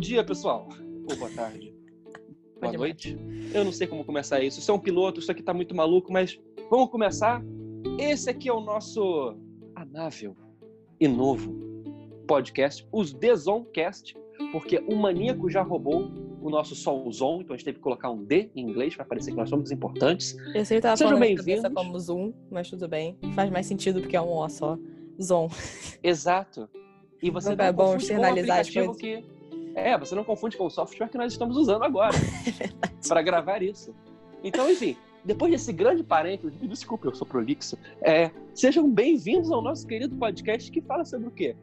dia, pessoal. Ou boa tarde. Boa noite. Eu não sei como começar isso. Isso é um piloto, isso aqui tá muito maluco, mas vamos começar. Esse aqui é o nosso amável e novo podcast, os Desoncast, porque o maníaco já roubou o nosso Solzon, então a gente teve que colocar um D em inglês para parecer que nós somos importantes. Eu sei que tava Sejam bem-vindos. como Zoom, mas tudo bem. Faz mais sentido porque é um O só. Zon. Exato. E você Não não, é bom externalizar as aplicativo que é, você não confunde com o software que nós estamos usando agora para gravar isso. Então, enfim, depois desse grande parênteses, me desculpe, eu sou prolixo. É, sejam bem-vindos ao nosso querido podcast que fala sobre o quê?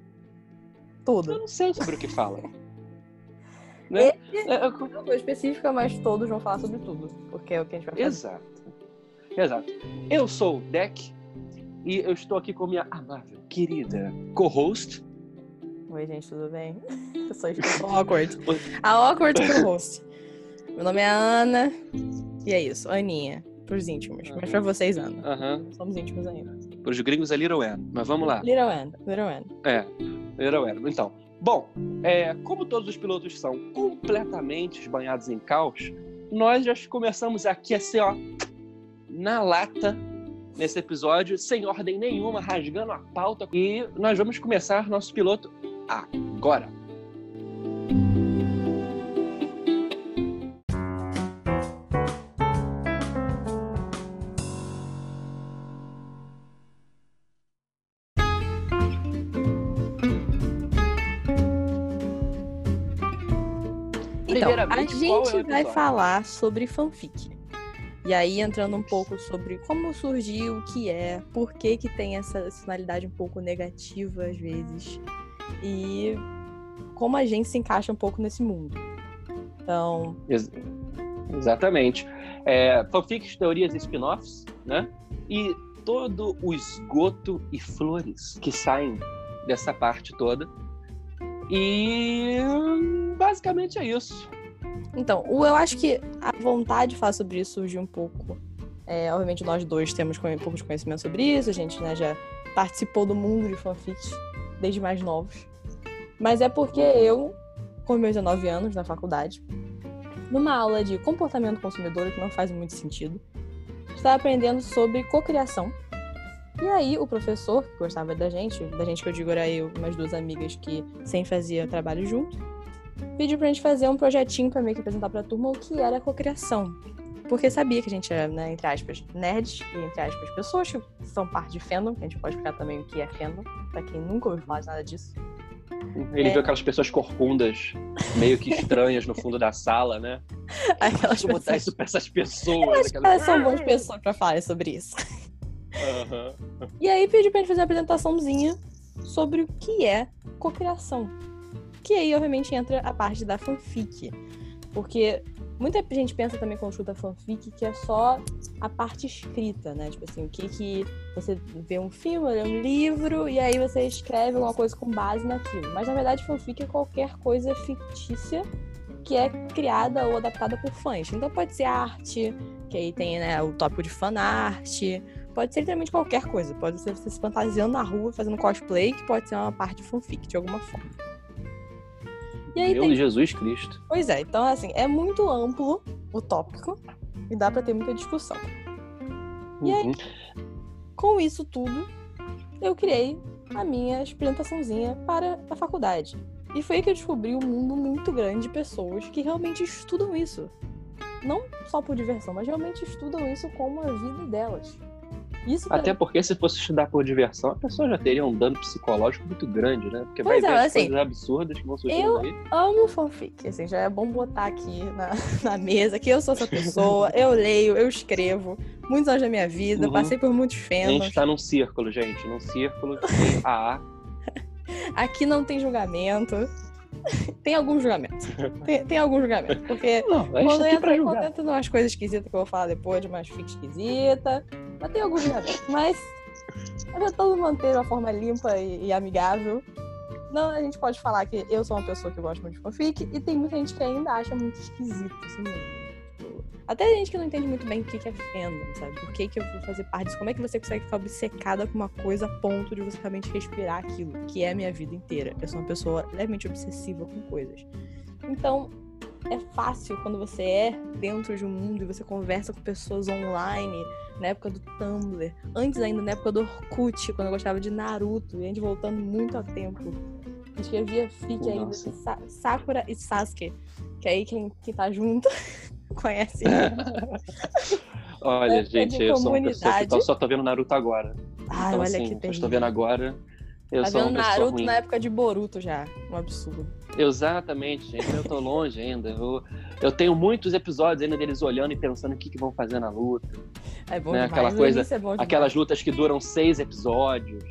Eu Tudo. não sei sobre o que fala. né? Esse É, é uma coisa específica, mas todos vão falar sobre tudo. Porque é o que a gente vai fazer. Exato. Exato. Eu sou o Deck e eu estou aqui com minha amável, querida co-host. Oi, gente, tudo bem? Eu sou a awkward. A awkward co-host. Meu nome é Ana. E é isso, Aninha. Pros íntimos. Mas pra vocês, Ana. Aham. Não somos íntimos ainda. Para os gringos é Little Anne. Mas vamos lá. Little Anne. Little Anne. É, Little Anne. Então, bom, é, como todos os pilotos são completamente banhados em caos, nós já começamos aqui assim, ó, na lata, nesse episódio, sem ordem nenhuma, rasgando a pauta. E nós vamos começar nosso piloto agora. Então, a qual é gente vai falar sobre fanfic. E aí, entrando um pouco sobre como surgiu, o que é, por que que tem essa finalidade um pouco negativa às vezes. E como a gente se encaixa um pouco nesse mundo. Então, Ex- exatamente. É, fanfics, teorias e spin-offs, né? E todo o esgoto e flores que saem dessa parte toda. E basicamente é isso. então eu acho que a vontade de falar sobre isso surgiu um pouco. é, obviamente, nós dois temos conhe- um pouco de conhecimento sobre isso, a gente né, já participou do mundo de fanfics desde mais novos. Mas é porque eu, com meus 19 anos na faculdade, numa aula de comportamento consumidor, que não faz muito sentido, estava aprendendo sobre cocriação. E aí, o professor, que gostava da gente, da gente que eu digo era eu e umas duas amigas que sempre fazia trabalho junto, pediu pra gente fazer um projetinho pra meio que apresentar pra turma o que era cocriação. Porque sabia que a gente era, né, entre aspas, nerds e, entre aspas, pessoas que são parte de fandom, que a gente pode explicar também o que é fandom, pra quem nunca ouviu falar de nada disso. Ele É. viu aquelas pessoas corcundas, meio que estranhas no fundo da sala, né? Aquelas Deixa eu botar pessoas... isso pra essas pessoas. Eu acho que aquelas- elas são boas pessoas pra falar sobre isso. Aham. E aí pedi pra gente fazer uma apresentaçãozinha sobre o que é cocriação. Que aí, obviamente, entra a parte da fanfic. Porque muita gente pensa também quando escuta fanfic que é só a parte escrita, né? Tipo assim, o que que você vê um filme, lê um livro e aí você escreve alguma coisa com base naquilo. Mas na verdade, fanfic é qualquer coisa fictícia que é criada ou adaptada por fãs. Então pode ser arte, que aí tem né, o tópico de fanart, pode ser literalmente qualquer coisa. Pode ser você se fantasiando na rua, fazendo cosplay, que pode ser uma parte de fanfic de alguma forma. E aí Meu tem Jesus Cristo. Pois é, então assim, é muito amplo o tópico e dá pra ter muita discussão. E aí? Uhum. Com isso tudo, eu criei a minha apresentaçãozinha para a faculdade. E foi aí que eu descobri um mundo muito grande de pessoas que realmente estudam isso. Não só por diversão, mas realmente estudam isso como a vida delas. Isso Até porque se fosse estudar por diversão, a pessoa já teria um dano psicológico muito grande, né? Porque vai Pois é, ver as assim, coisas absurdas que vão surgindo eu- aí. amo fanfic, assim, já é bom botar aqui na, na mesa que eu sou essa pessoa, eu leio, eu escrevo, muitos anos da minha vida, Uhum. passei por muitos A gente tá num círculo, gente. Num círculo AA. Aqui não tem julgamento. tem algum julgamento. Tem, tem algum julgamento. Porque Não, quando entra, entra umas coisas esquisitas que eu vou falar depois, de umas fic esquisita, mas tem algum julgamento. Mas eu já tô manter uma forma limpa e, e amigável. Não, a gente pode falar que eu sou uma pessoa que gosta muito de fanfic e tem muita gente que ainda acha muito esquisito esse mundo. Até gente que não entende muito bem o que é fandom, sabe? Por que, que eu vou fazer parte disso? Como é que você consegue ficar obcecada com uma coisa a ponto de você realmente respirar aquilo, que é a minha vida inteira? Eu sou uma pessoa levemente obsessiva com coisas. Então, é fácil quando você é dentro de um mundo e você conversa com pessoas online, na época do Tumblr, antes ainda na época do Orkut, quando eu gostava de Naruto, e a gente voltando muito a tempo. Escrevia fic ainda de Sa Sakura e Sasuke, que aí quem, quem tá junto conhece. Olha, gente, eu sou uma pessoa que só tô vendo Naruto agora. Ai, então, olha assim, que terrível. estou vendo agora. Eu Tá sou vendo Naruto ruim. na época de Boruto já. Um absurdo. Exatamente, gente. Eu tô longe ainda. Eu, eu tenho muitos episódios ainda deles olhando e pensando o que, que vão fazer na luta. É bom Né, demais. aquela coisa- é bom. Aquelas lutas que duram seis episódios.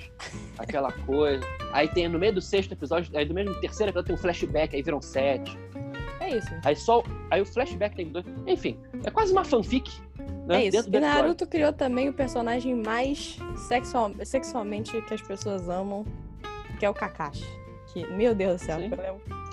Aquela coisa. Aí tem no meio do sexto episódio, aí do mesmo terceiro episódio tem um flashback, aí viram sete. É isso. Aí só. Aí o flashback tem dois. Enfim, é quase uma fanfic. Né, É isso. dentro E. Naruto criou também o personagem mais sexual, sexualmente que as pessoas amam, que é o Kakashi. Que, meu Deus do céu, eu lembro,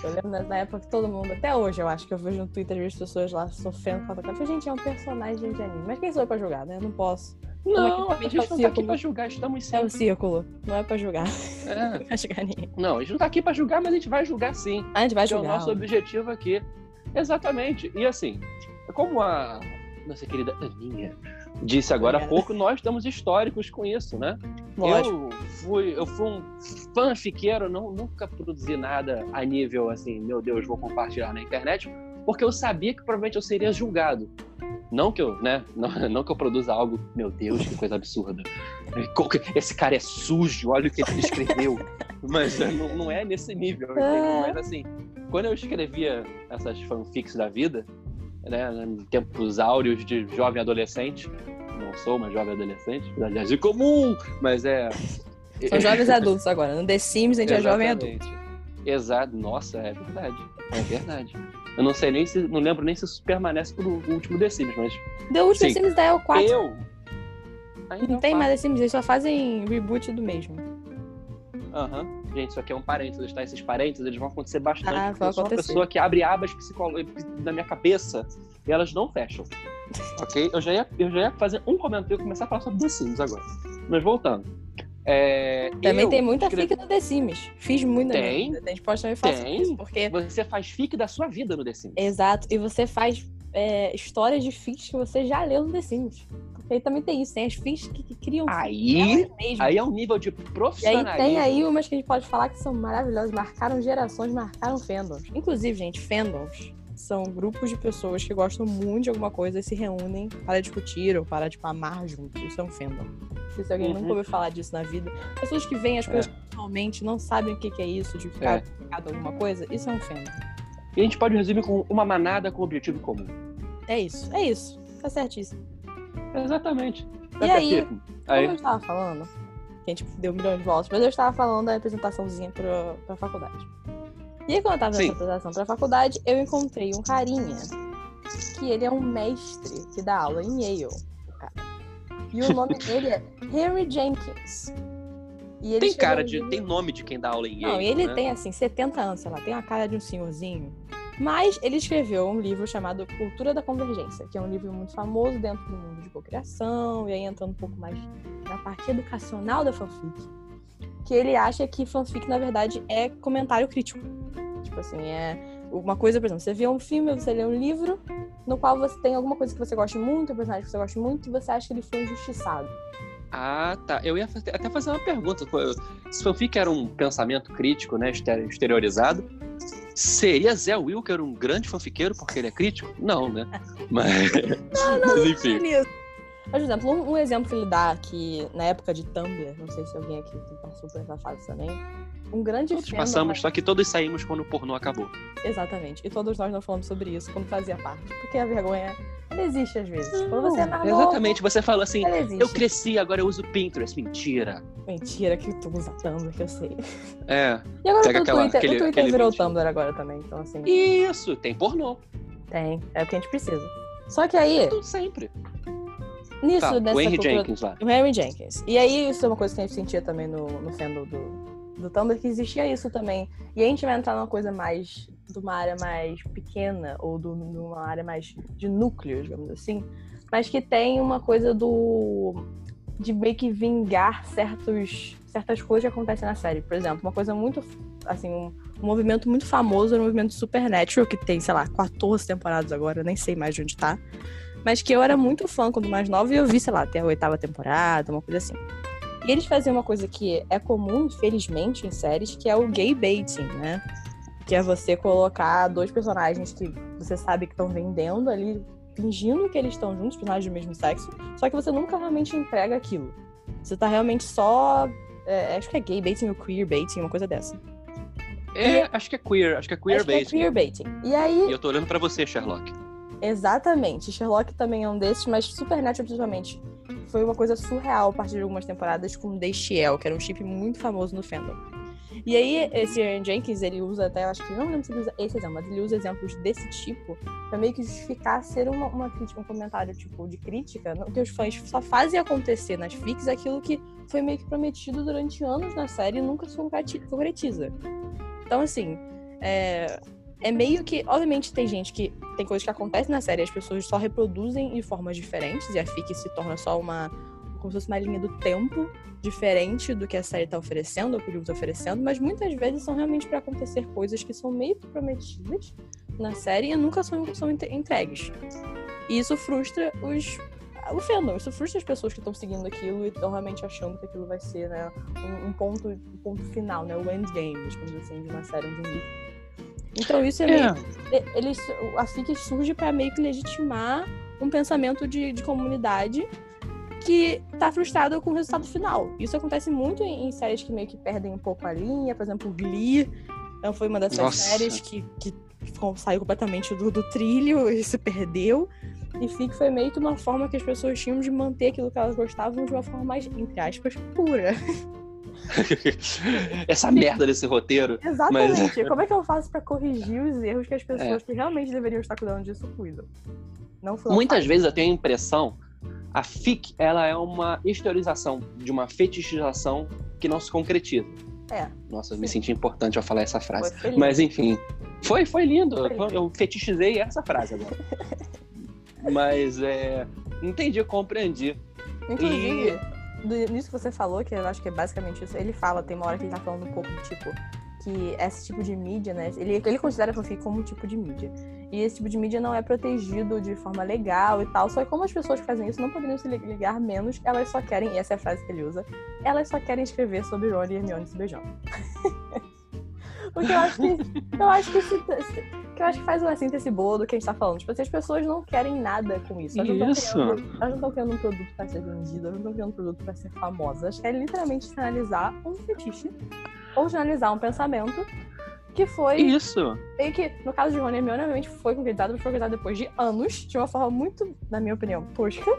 eu lembro na época que todo mundo, até hoje eu acho que eu vejo no Twitter as pessoas lá sofrendo com a Kakashi. Gente, é um personagem de anime. Mas quem sou eu pra julgar, né? Eu não posso. Não, Como é a gente tá não o tá aqui pra julgar, estamos É um sempre. círculo, não é pra julgar. É. Não julgar ninguém. Não, a gente não tá aqui pra julgar, mas a gente vai julgar sim. A gente vai Esse é o julgar. nosso objetivo aqui. Exatamente. E assim, como a nossa querida Aninha disse agora há pouco, nós estamos históricos com isso, né? Lógico. Eu fui, eu fui um fanfiqueiro, não, nunca produzi nada a nível assim, meu Deus, vou compartilhar na internet, porque eu sabia que provavelmente eu seria julgado. Não que eu, né? Não, não que eu produza algo, meu Deus, que coisa absurda. Esse cara é sujo, olha o que ele escreveu. Mas é, não, não é nesse nível, entendeu? Mas assim, quando eu escrevia essas fanfics da vida, né, em tempos áureos de jovem adolescente, não sou uma jovem adolescente, aliás, de comum, mas é. São jovens adultos agora. No The Sims a gente é jovem adulto. Exatamente. Exato, nossa, é verdade. É verdade. Eu não sei nem se. Não lembro nem se isso permanece pro último The Sims, mas. The último Sim. Sims da é o 4. Eu. ainda Não tem faço. mais The Sims, eles só fazem reboot do mesmo. Aham. Gente, isso aqui é um parênteses, tá? Esses parênteses, eles vão acontecer bastante. Ah, eu sou uma pessoa que abre abas psicológicas na minha cabeça e elas não fecham. ok? Eu já, ia, eu já ia fazer um comentário e começar a falar sobre The Sims agora. Mas voltando. É, Também eu tem muita escrevi- fic no The Sims. Fiz minha Tem. vida. A gente pode também falar Tem. isso, porque... Você faz fic da sua vida no The Sims. Exato. E você faz é, histórias de fics que você já leu no The Sims. Porque aí também tem isso. Tem as fics que, que criam Aí, aí é um nível de E aí profissionalismo. tem aí umas que a gente pode falar que são maravilhosas, marcaram gerações, marcaram fandoms. Inclusive, gente, fandoms são grupos de pessoas que gostam muito de alguma coisa e se reúnem para discutir ou para, tipo, amar junto. Isso é um fandom. Se alguém Uhum. nunca ouviu falar disso na vida, pessoas que veem as coisas pessoalmente, não sabem o que que é isso, de ficar É. aplicado a alguma coisa, isso é um fandom. E a gente pode resumir com uma manada com objetivo comum. É isso, é isso. Tá certíssimo. Exatamente. Tá E aí, certíssimo. Como Aí, eu estava falando, que a gente deu um milhão de voltas, mas eu estava falando da apresentaçãozinha pra, pra faculdade. E aí, quando eu tava nessa apresentação pra faculdade, eu encontrei um carinha que ele é um mestre que dá aula em Yale. o cara. E o nome dele é Henry Jenkins. E ele tem cara de. Tem nome de quem dá aula em Não, Yale, ele né? tem assim 70 anos, sei lá, tem a cara de um senhorzinho. Mas ele escreveu um livro chamado Cultura da Convergência, que é um livro muito famoso dentro do mundo de cocriação, e aí entrando um pouco mais na parte educacional da fanfic. Que ele acha que fanfic, na verdade, é comentário crítico. Tipo assim, é uma coisa, por exemplo, você vê um filme, você lê um livro, no qual você tem alguma coisa que você gosta muito, um personagem que você gosta muito, e você acha que ele foi injustiçado. Ah, tá. Eu ia até fazer uma pergunta. Se fanfic era um pensamento crítico, né? exter- Exteriorizado, seria Zé Wilker um grande fanfiqueiro porque ele é crítico? Não, né? Mas, mas enfim. Nisso. Mas, por exemplo, um, um exemplo que ele dá que na época de Tumblr, não sei se alguém aqui passou por essa fase também, um grande Todos passamos, só que todos saímos quando o pornô acabou. Exatamente. E todos nós não falamos sobre isso quando fazia parte. Porque a vergonha, ela existe às vezes. Quando você é mais novo, Exatamente, você fala assim, eu cresci, agora eu uso Pinterest. Mentira. Mentira que tu usa Tumblr, que eu sei. É. E agora Pega o aquela- Twitter, aquele- o Twitter virou vídeo. Tumblr agora também. Então, assim, Isso, tem pornô. tem. É o que a gente precisa. Só que aí, Tudo sempre. Nisso, Tá, nessa o Henry cultura- Jenkins lá. O Henry Jenkins. E aí, isso é uma coisa que a gente sentia também no, no fandom do, do Tumblr, que existia isso também. E a gente vai entrar numa coisa mais, de uma área mais pequena, ou de uma área mais de núcleo, digamos assim, mas que tem uma coisa do, de meio que vingar certos, certas coisas que acontecem na série. Por exemplo, uma coisa muito, assim, um, um movimento muito famoso é o movimento Supernatural, que tem, sei lá, 14 temporadas agora, nem sei mais de onde tá. Mas que eu era muito fã quando mais nova e eu vi, sei lá, até a oitava temporada, uma coisa assim. E eles faziam uma coisa que é comum, infelizmente, em séries, que é o gay baiting, né? Que é você colocar dois personagens que você sabe que estão vendendo ali, fingindo que eles estão juntos, personagens do mesmo sexo, só que você nunca realmente entrega aquilo. Você tá realmente só. É, acho que é gay baiting ou queer baiting, uma coisa dessa. É, e... acho que é queer, acho que é queer acho baiting. Que é queer baiting. E aí. E eu tô olhando pra você, Sherlock. Exatamente. Sherlock também é um desses, mas Supernatural, principalmente, foi uma coisa surreal a partir de algumas temporadas com Destiel, que era um chip muito famoso no fandom. E aí, esse Aaron Jenkins, ele usa até, eu acho que não lembro se ele usa esse exemplo, mas ele usa exemplos desse tipo pra meio que justificar ser uma, uma crítica, um comentário, tipo, de crítica, que os fãs só fazem acontecer nas fics aquilo que foi meio que prometido durante anos na série e nunca se concretiza. Então, assim, é, é meio que. Obviamente, tem gente que. Tem coisas que acontecem na série, as pessoas só reproduzem de formas diferentes, e a FIC se torna só uma. como se fosse uma linha do tempo diferente do que a série está oferecendo, ou que o livro está oferecendo, mas muitas vezes são realmente para acontecer coisas que são meio prometidas na série e nunca são, são entregues. E isso frustra os. O fandom, isso frustra as pessoas que estão seguindo aquilo e estão realmente achando que aquilo vai ser né, um, um ponto, um ponto final, né, o endgame, digamos assim, de uma série, de um livro. Então isso é, é. Meio, ele, a FIC surge para meio que legitimar um pensamento de, de comunidade que tá frustrado com o resultado final. Isso acontece muito em, em, séries que meio que perdem um pouco a linha, por exemplo, Glee então, foi uma dessas Nossa. séries que, que saiu completamente do, do trilho e se perdeu. E FIC foi meio que uma forma que as pessoas tinham de manter aquilo que elas gostavam de uma forma mais, entre aspas, pura. Essa merda desse roteiro. Exatamente. Mas... Como é que eu faço para corrigir os erros que as pessoas é. que realmente deveriam estar cuidando disso cuidam? Não Muitas vezes eu tenho a impressão, a FIC ela é uma historização de uma fetichização que não se concretiza. É. Nossa, eu me senti importante ao falar essa frase. Mas enfim, foi, foi lindo. Foi lindo. Eu fetichizei essa frase agora. Mas é, entendi, compreendi. Inclusive, e nisso que você falou, que eu acho que é basicamente isso, ele fala, tem uma hora que ele tá falando um pouco tipo, que esse tipo de mídia, né? Ele, ele considera fanfic como um tipo de mídia. E esse tipo de mídia não é protegido de forma legal e tal. Só que como as pessoas que fazem isso não poderiam se ligar menos, elas só querem, e essa é a frase que ele usa, elas só querem escrever sobre Ron e Hermione se beijando. Porque eu acho que, eu acho que, se, que eu acho que faz uma síntese boa do que a gente tá falando. Tipo, assim, as pessoas não querem nada com isso. Elas isso. Não criando, elas não estão criando um produto pra ser vendido, elas não estão criando um produto pra ser famosa. Elas querem literalmente finalizar um fetiche ou finalizar um pensamento que foi. Isso! Meio que, no caso de Rony Hermione, obviamente foi concretizado, mas foi concretizado depois de anos, de uma forma muito, na minha opinião, tosca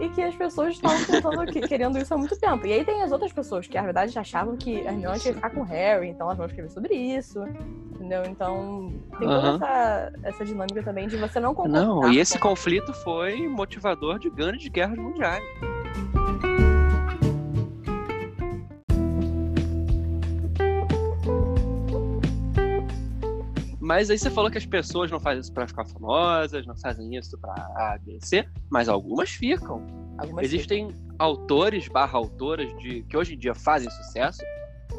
e que as pessoas estavam tentando, querendo isso há muito tempo. E aí tem as outras pessoas que, na verdade, achavam que a Hermione ia ficar com o Harry, então elas vão escrever sobre isso, entendeu? Então tem toda essa, essa dinâmica também de você não concordar. Não, e esse conflito foi motivador de grandes guerras mundiais. Mas aí você falou que as pessoas não fazem isso para ficar famosas, não fazem isso para A, B, C, mas algumas ficam. Algumas Existem ficam. autores barra autoras de, que hoje em dia fazem sucesso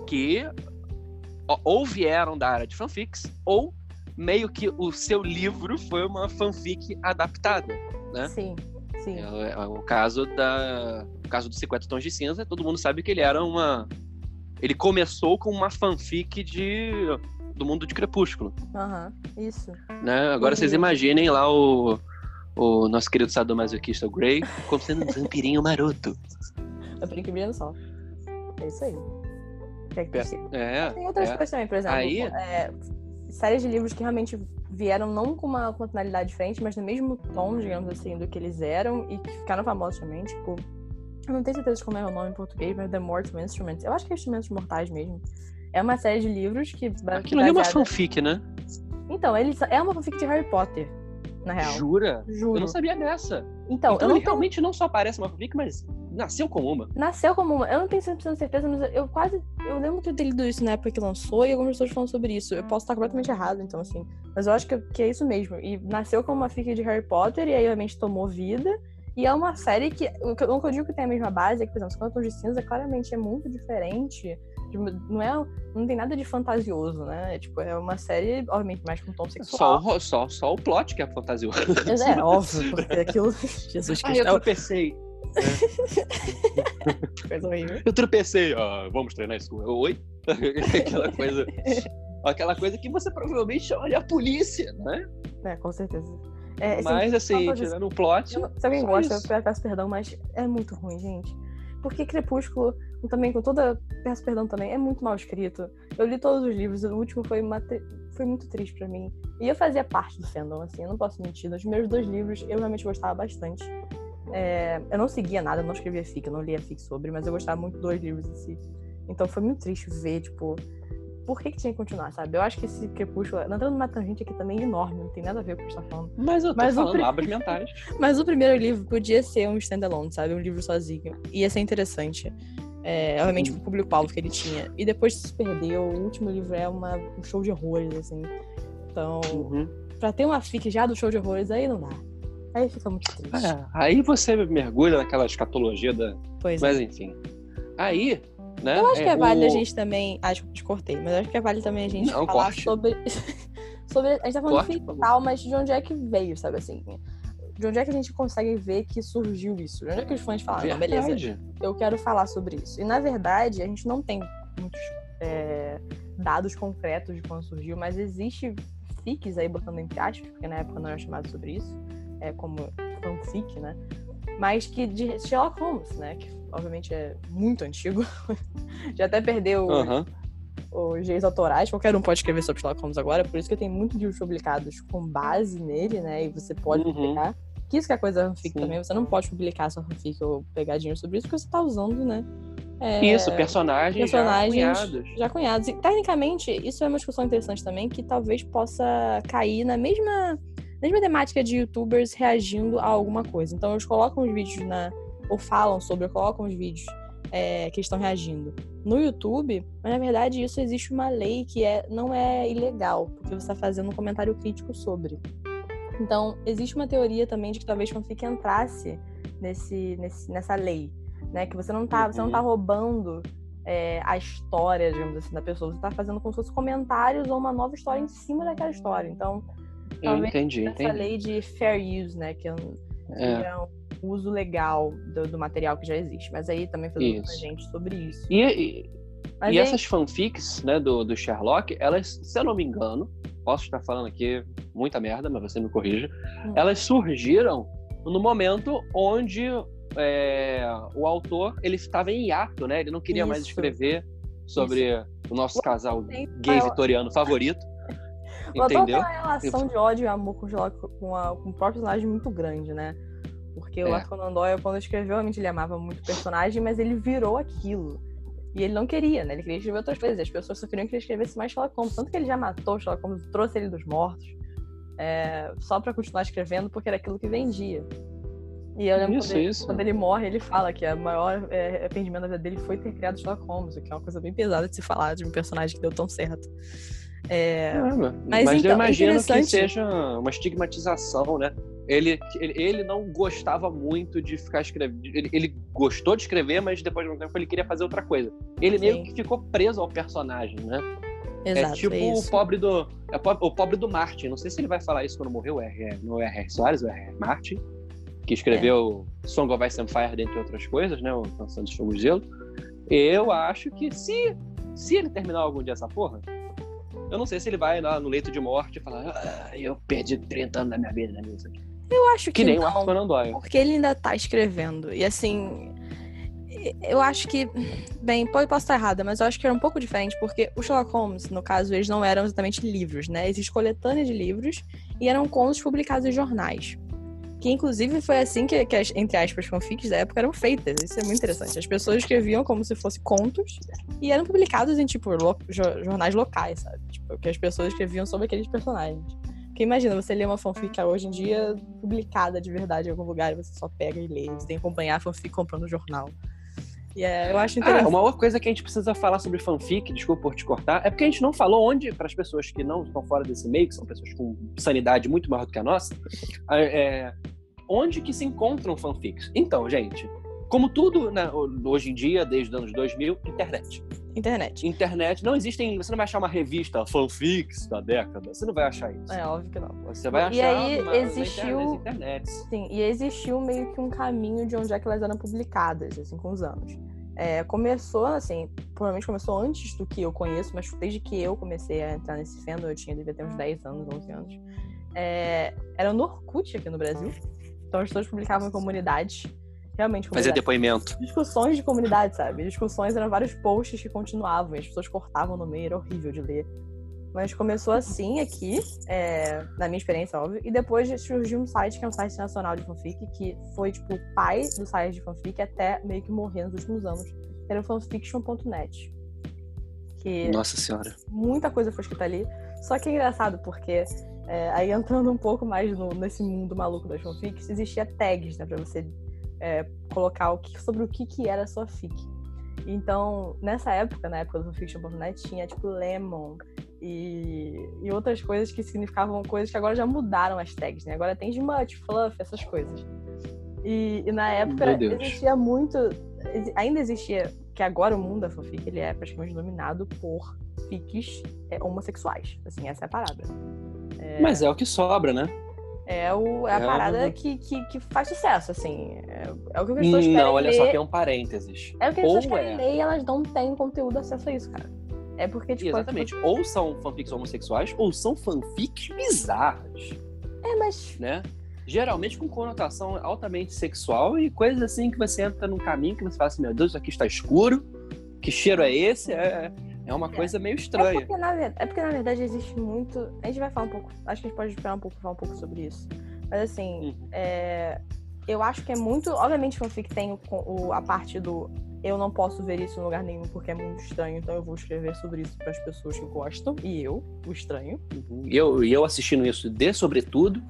que ou vieram da área de fanfics ou meio que o seu livro foi uma fanfic adaptada, né? Sim, sim. É, é o caso da o caso do 50 Tons de Cinza, todo mundo sabe que ele era uma ele começou com uma fanfic de do mundo de Crepúsculo. Aham, uhum, isso. Né? Agora vocês imaginem lá o, o nosso querido sadomasoquista o Grey como sendo um vampirinho maroto. Vampirinho que sol. É isso aí. É, é, Tem outras é. coisas também, por exemplo. Aí... É, séries de livros que realmente vieram não com uma, com uma tonalidade diferente, mas no mesmo tom, digamos assim, do que eles eram e que ficaram famosos também, tipo... Eu não tenho certeza de como é o nome em português, mas The Mortal Instruments. Eu acho que é Instrumentos Mortais mesmo. É uma série de livros que. Aquilo ali é uma fanfic, né? Então, ele é uma fanfic de Harry Potter, na real. Jura? Juro. Eu não sabia dessa. Então, então eu ele realmente não só parece uma fanfic, mas nasceu como uma. Nasceu como uma. Eu não tenho 100% certeza, mas eu quase. Eu lembro que eu tenho lido isso na época que lançou e algumas pessoas falam sobre isso. Eu posso estar completamente errado, então, assim. Mas eu acho que, que é isso mesmo. E nasceu como uma fic de Harry Potter e aí, obviamente, tomou vida. E é uma série que. O que eu digo que tem a mesma base é que, por exemplo, Tons de Cinza claramente é muito diferente. Não, é, não tem nada de fantasioso, né? É, tipo, é uma série, obviamente, mais com tom sexual. Só, só, só o plot que é fantasioso. É, óbvio, porque aquilo. Jesus Cristo. Ah, eu tropecei. Coisa horrível. Eu tropecei, ó, vamos treinar isso. Oi? Aquela coisa. Aquela coisa que você provavelmente chama de a polícia, né? É, com certeza. É, mas, assim, tirando o plot. Se alguém gosta, eu peço perdão, mas é muito ruim, gente. Porque Crepúsculo, também, com toda. Peço perdão também, é muito mal escrito. Eu li todos os livros, o último foi, foi muito triste para mim. E eu fazia parte do fandom, assim, eu não posso mentir. Nos meus dois livros, eu realmente gostava bastante. É, eu não seguia nada, não escrevia fic, eu não lia fic sobre, mas eu gostava muito dos livros em si. Então foi muito triste ver, tipo, por que, que tinha que continuar, sabe? Eu acho que esse Crepúsculo, entrando numa tangente aqui também enorme, não tem nada a ver com o que você tá falando. Mas eu tô mas falando abas mentais. Mas o primeiro livro podia ser um standalone, sabe? Um livro sozinho. Ia ser interessante. É, obviamente, pro público-alvo que ele tinha. E depois se perdeu. O último livro é uma, um show de horrores, assim. Então, uhum. pra ter uma fic já do show de horrores, aí não dá. Aí fica muito triste. É, aí você mergulha naquela escatologia da. Pois mas é. enfim. Aí, né? Eu acho é, que é válido o... a gente também. Ah, te cortei, mas eu acho que é válido também a gente Não, falar corte. sobre. sobre. A gente tá falando corte, de tal, mas de onde é que veio, sabe assim? De onde é que a gente consegue ver que surgiu isso? De onde é que os fãs falaram, não, beleza, eu quero falar sobre isso. E na verdade, a gente não tem muitos é, dados concretos de quando surgiu, mas existe fics aí botando entre aspas, porque na época não era chamado sobre isso, é como fanfic, né? Mas que de Sherlock Holmes, né? Que obviamente é muito antigo. Já até perdeu uhum. os direitos autorais. Qualquer um pode escrever sobre Sherlock Holmes agora. Por isso que tenho muitos livros publicados com base nele, né? E você pode uhum. publicar. Que isso que é coisa fanfic Sim. também. Você não pode publicar sua fanfic ou pegar dinheiro sobre isso, porque você tá usando, né? É, isso, personagens, personagens já cunhados. Já cunhados. E, tecnicamente, isso é uma discussão interessante também, que talvez possa cair na mesma, mesma temática de youtubers reagindo a alguma coisa. Então, eles colocam os vídeos na, ou falam sobre, ou colocam os vídeos é, que estão reagindo no YouTube, mas na verdade isso existe uma lei que é, não é ilegal, porque você está fazendo um comentário crítico sobre. Então, existe uma teoria também de que talvez fanfic entrasse nesse, nesse, nessa lei, né? Que você não tá, uhum. você não tá uhum. roubando é, a história, digamos assim, da pessoa. Você tá fazendo como se fosse comentários ou uma nova história em cima daquela história. Então, talvez entendi, essa entendi. lei de fair use, né? Que é, é. é um uso legal do, do, material que já existe. Mas aí também fazendo com a gente sobre isso. E, e, e aí... essas fanfics, né, do, do Sherlock, elas, se eu não me engano, posso estar falando aqui muita merda, mas você me corrija, hum. elas surgiram no momento onde é, o autor ele estava em hiato, né? Ele não queria isso. mais escrever sobre isso. o nosso casal gay vitoriano favorito. O entendeu? tem uma relação de ódio e amor com, com, a, com um personagem muito grande, né? Porque é. o Arthur Conan Doyle, quando escreveu, realmente ele amava muito o personagem, mas ele virou aquilo. E ele não queria, né? Ele queria escrever outras coisas. As pessoas só queriam que ele escrevesse mais Sherlock Holmes. Tanto que ele já matou Sherlock Holmes, trouxe ele dos mortos. É, só para continuar escrevendo, porque era aquilo que vendia. E eu lembro isso, quando, ele, isso. quando ele morre, ele fala que o maior é, arrependimento da vida dele foi ter criado Sherlock Holmes, o que é uma coisa bem pesada de se falar de um personagem que deu tão certo. É, mas, mas então, eu imagino que seja uma estigmatização, né? Ele, ele não gostava muito de ficar escrevendo. Ele, ele, gostou de escrever, mas depois de um tempo ele queria fazer outra coisa. Ele Sim. meio que ficou preso ao personagem, né? É Exato, é tipo é o pobre do. É o pobre do Martin. Não sei se ele vai falar isso quando morreu, é, no R.R. Soares, o R.R. Martin, que escreveu é. Song of Ice and Fire, dentre outras coisas, né? O Canção de Fogo e Gelo. Eu acho que se, se ele terminar algum dia essa porra, eu não sei se ele vai lá no leito de morte e falar: ah, eu perdi 30 anos da minha vida nisso aqui. Eu acho que, que nem não, o Arthur Conan Doyle. Porque ele ainda tá escrevendo. E assim, eu acho que, bem, pode posso estar errada, mas eu acho que era um pouco diferente, porque o Sherlock Holmes, no caso, eles não eram exatamente livros, né? Existe coletânea de livros e eram contos publicados em jornais. Que inclusive foi assim que, que as, entre aspas, fanfics da época eram feitas. Isso é muito interessante. As pessoas escreviam como se fossem contos e eram publicados em, tipo, lo, jornais locais, sabe? Tipo, que as pessoas escreviam sobre aqueles personagens. Porque imagina, você lê uma fanfic hoje em dia publicada de verdade em algum lugar e você só pega e lê. Você tem que acompanhar a fanfic comprando jornal. E é, eu acho interessante. Ah, uma outra coisa que a gente precisa falar sobre fanfic, desculpa por te cortar, é porque a gente não falou onde, para as pessoas que não estão fora desse meio, que são pessoas com sanidade muito maior do que a nossa, é, onde que se encontram fanfics? Então, gente, como tudo né, hoje em dia, desde os anos 2000, internet. Internet. Internet, não existem. Você não vai achar uma revista fanfics da década. Você não vai achar isso. É óbvio que não. Você vai achar. E aí uma, existiu. internet. Sim, e existiu meio que um caminho de onde é que elas eram publicadas, assim, com os anos. É, começou, assim, provavelmente começou antes do que eu conheço, mas desde que eu comecei a entrar nesse fandom, eu tinha, devia ter uns 10 anos, 11 anos. É, era no Orkut aqui no Brasil. Então as pessoas publicavam em comunidades realmente Fazia depoimento. Discussões de comunidade, sabe? Discussões eram vários posts que continuavam, e as pessoas cortavam no meio, era horrível de ler. Mas começou assim aqui, é, na minha experiência, óbvio, e depois surgiu um site que é um site nacional de fanfic, que foi tipo o pai do site de fanfic até meio que morrer nos últimos anos, que era o fanfiction.net. Que Nossa senhora. Muita coisa foi escrita ali. Só que é engraçado, porque é, aí entrando um pouco mais no, nesse mundo maluco das fanfics, existia tags, né, pra você é, colocar o que, sobre o que, que era a sua fic. Então, nessa época, na época do fanfiction.net, tinha tipo Lemon e, e outras coisas que significavam coisas que agora já mudaram as tags, né? Agora tem smut, fluff, essas coisas. E, e na época existia muito. Ainda existia, que agora o mundo da fanfic ele é praticamente dominado por fics é, homossexuais. Assim, essa é a parada. É... Mas é o que sobra, né? É, o, é a é parada que, que, que, faz sucesso, assim. É, é o que as pessoas querem Não, olha ler. só, tem um parênteses. É o que as pessoas querem é... ler e elas não têm conteúdo acesso a isso, cara. É porque, tipo... Exatamente. Tipo... Ou são fanfics homossexuais, ou são fanfics bizarras. É, mas... Né? Geralmente com conotação altamente sexual e coisas assim que você entra num caminho que você fala assim, meu Deus, isso aqui está escuro. Que cheiro é esse? É, é uma coisa meio estranha. É porque, na, é porque, na verdade, existe muito. A gente vai falar um pouco. Acho que a gente pode esperar um pouco falar um pouco sobre isso. Mas assim, hum. é, eu acho que é muito. Obviamente, fanfic tem o, o, a parte do eu não posso ver isso em lugar nenhum porque é muito estranho, então eu vou escrever sobre isso para as pessoas que gostam, e eu, o estranho. Uhum. E eu, eu assistindo isso de sobretudo,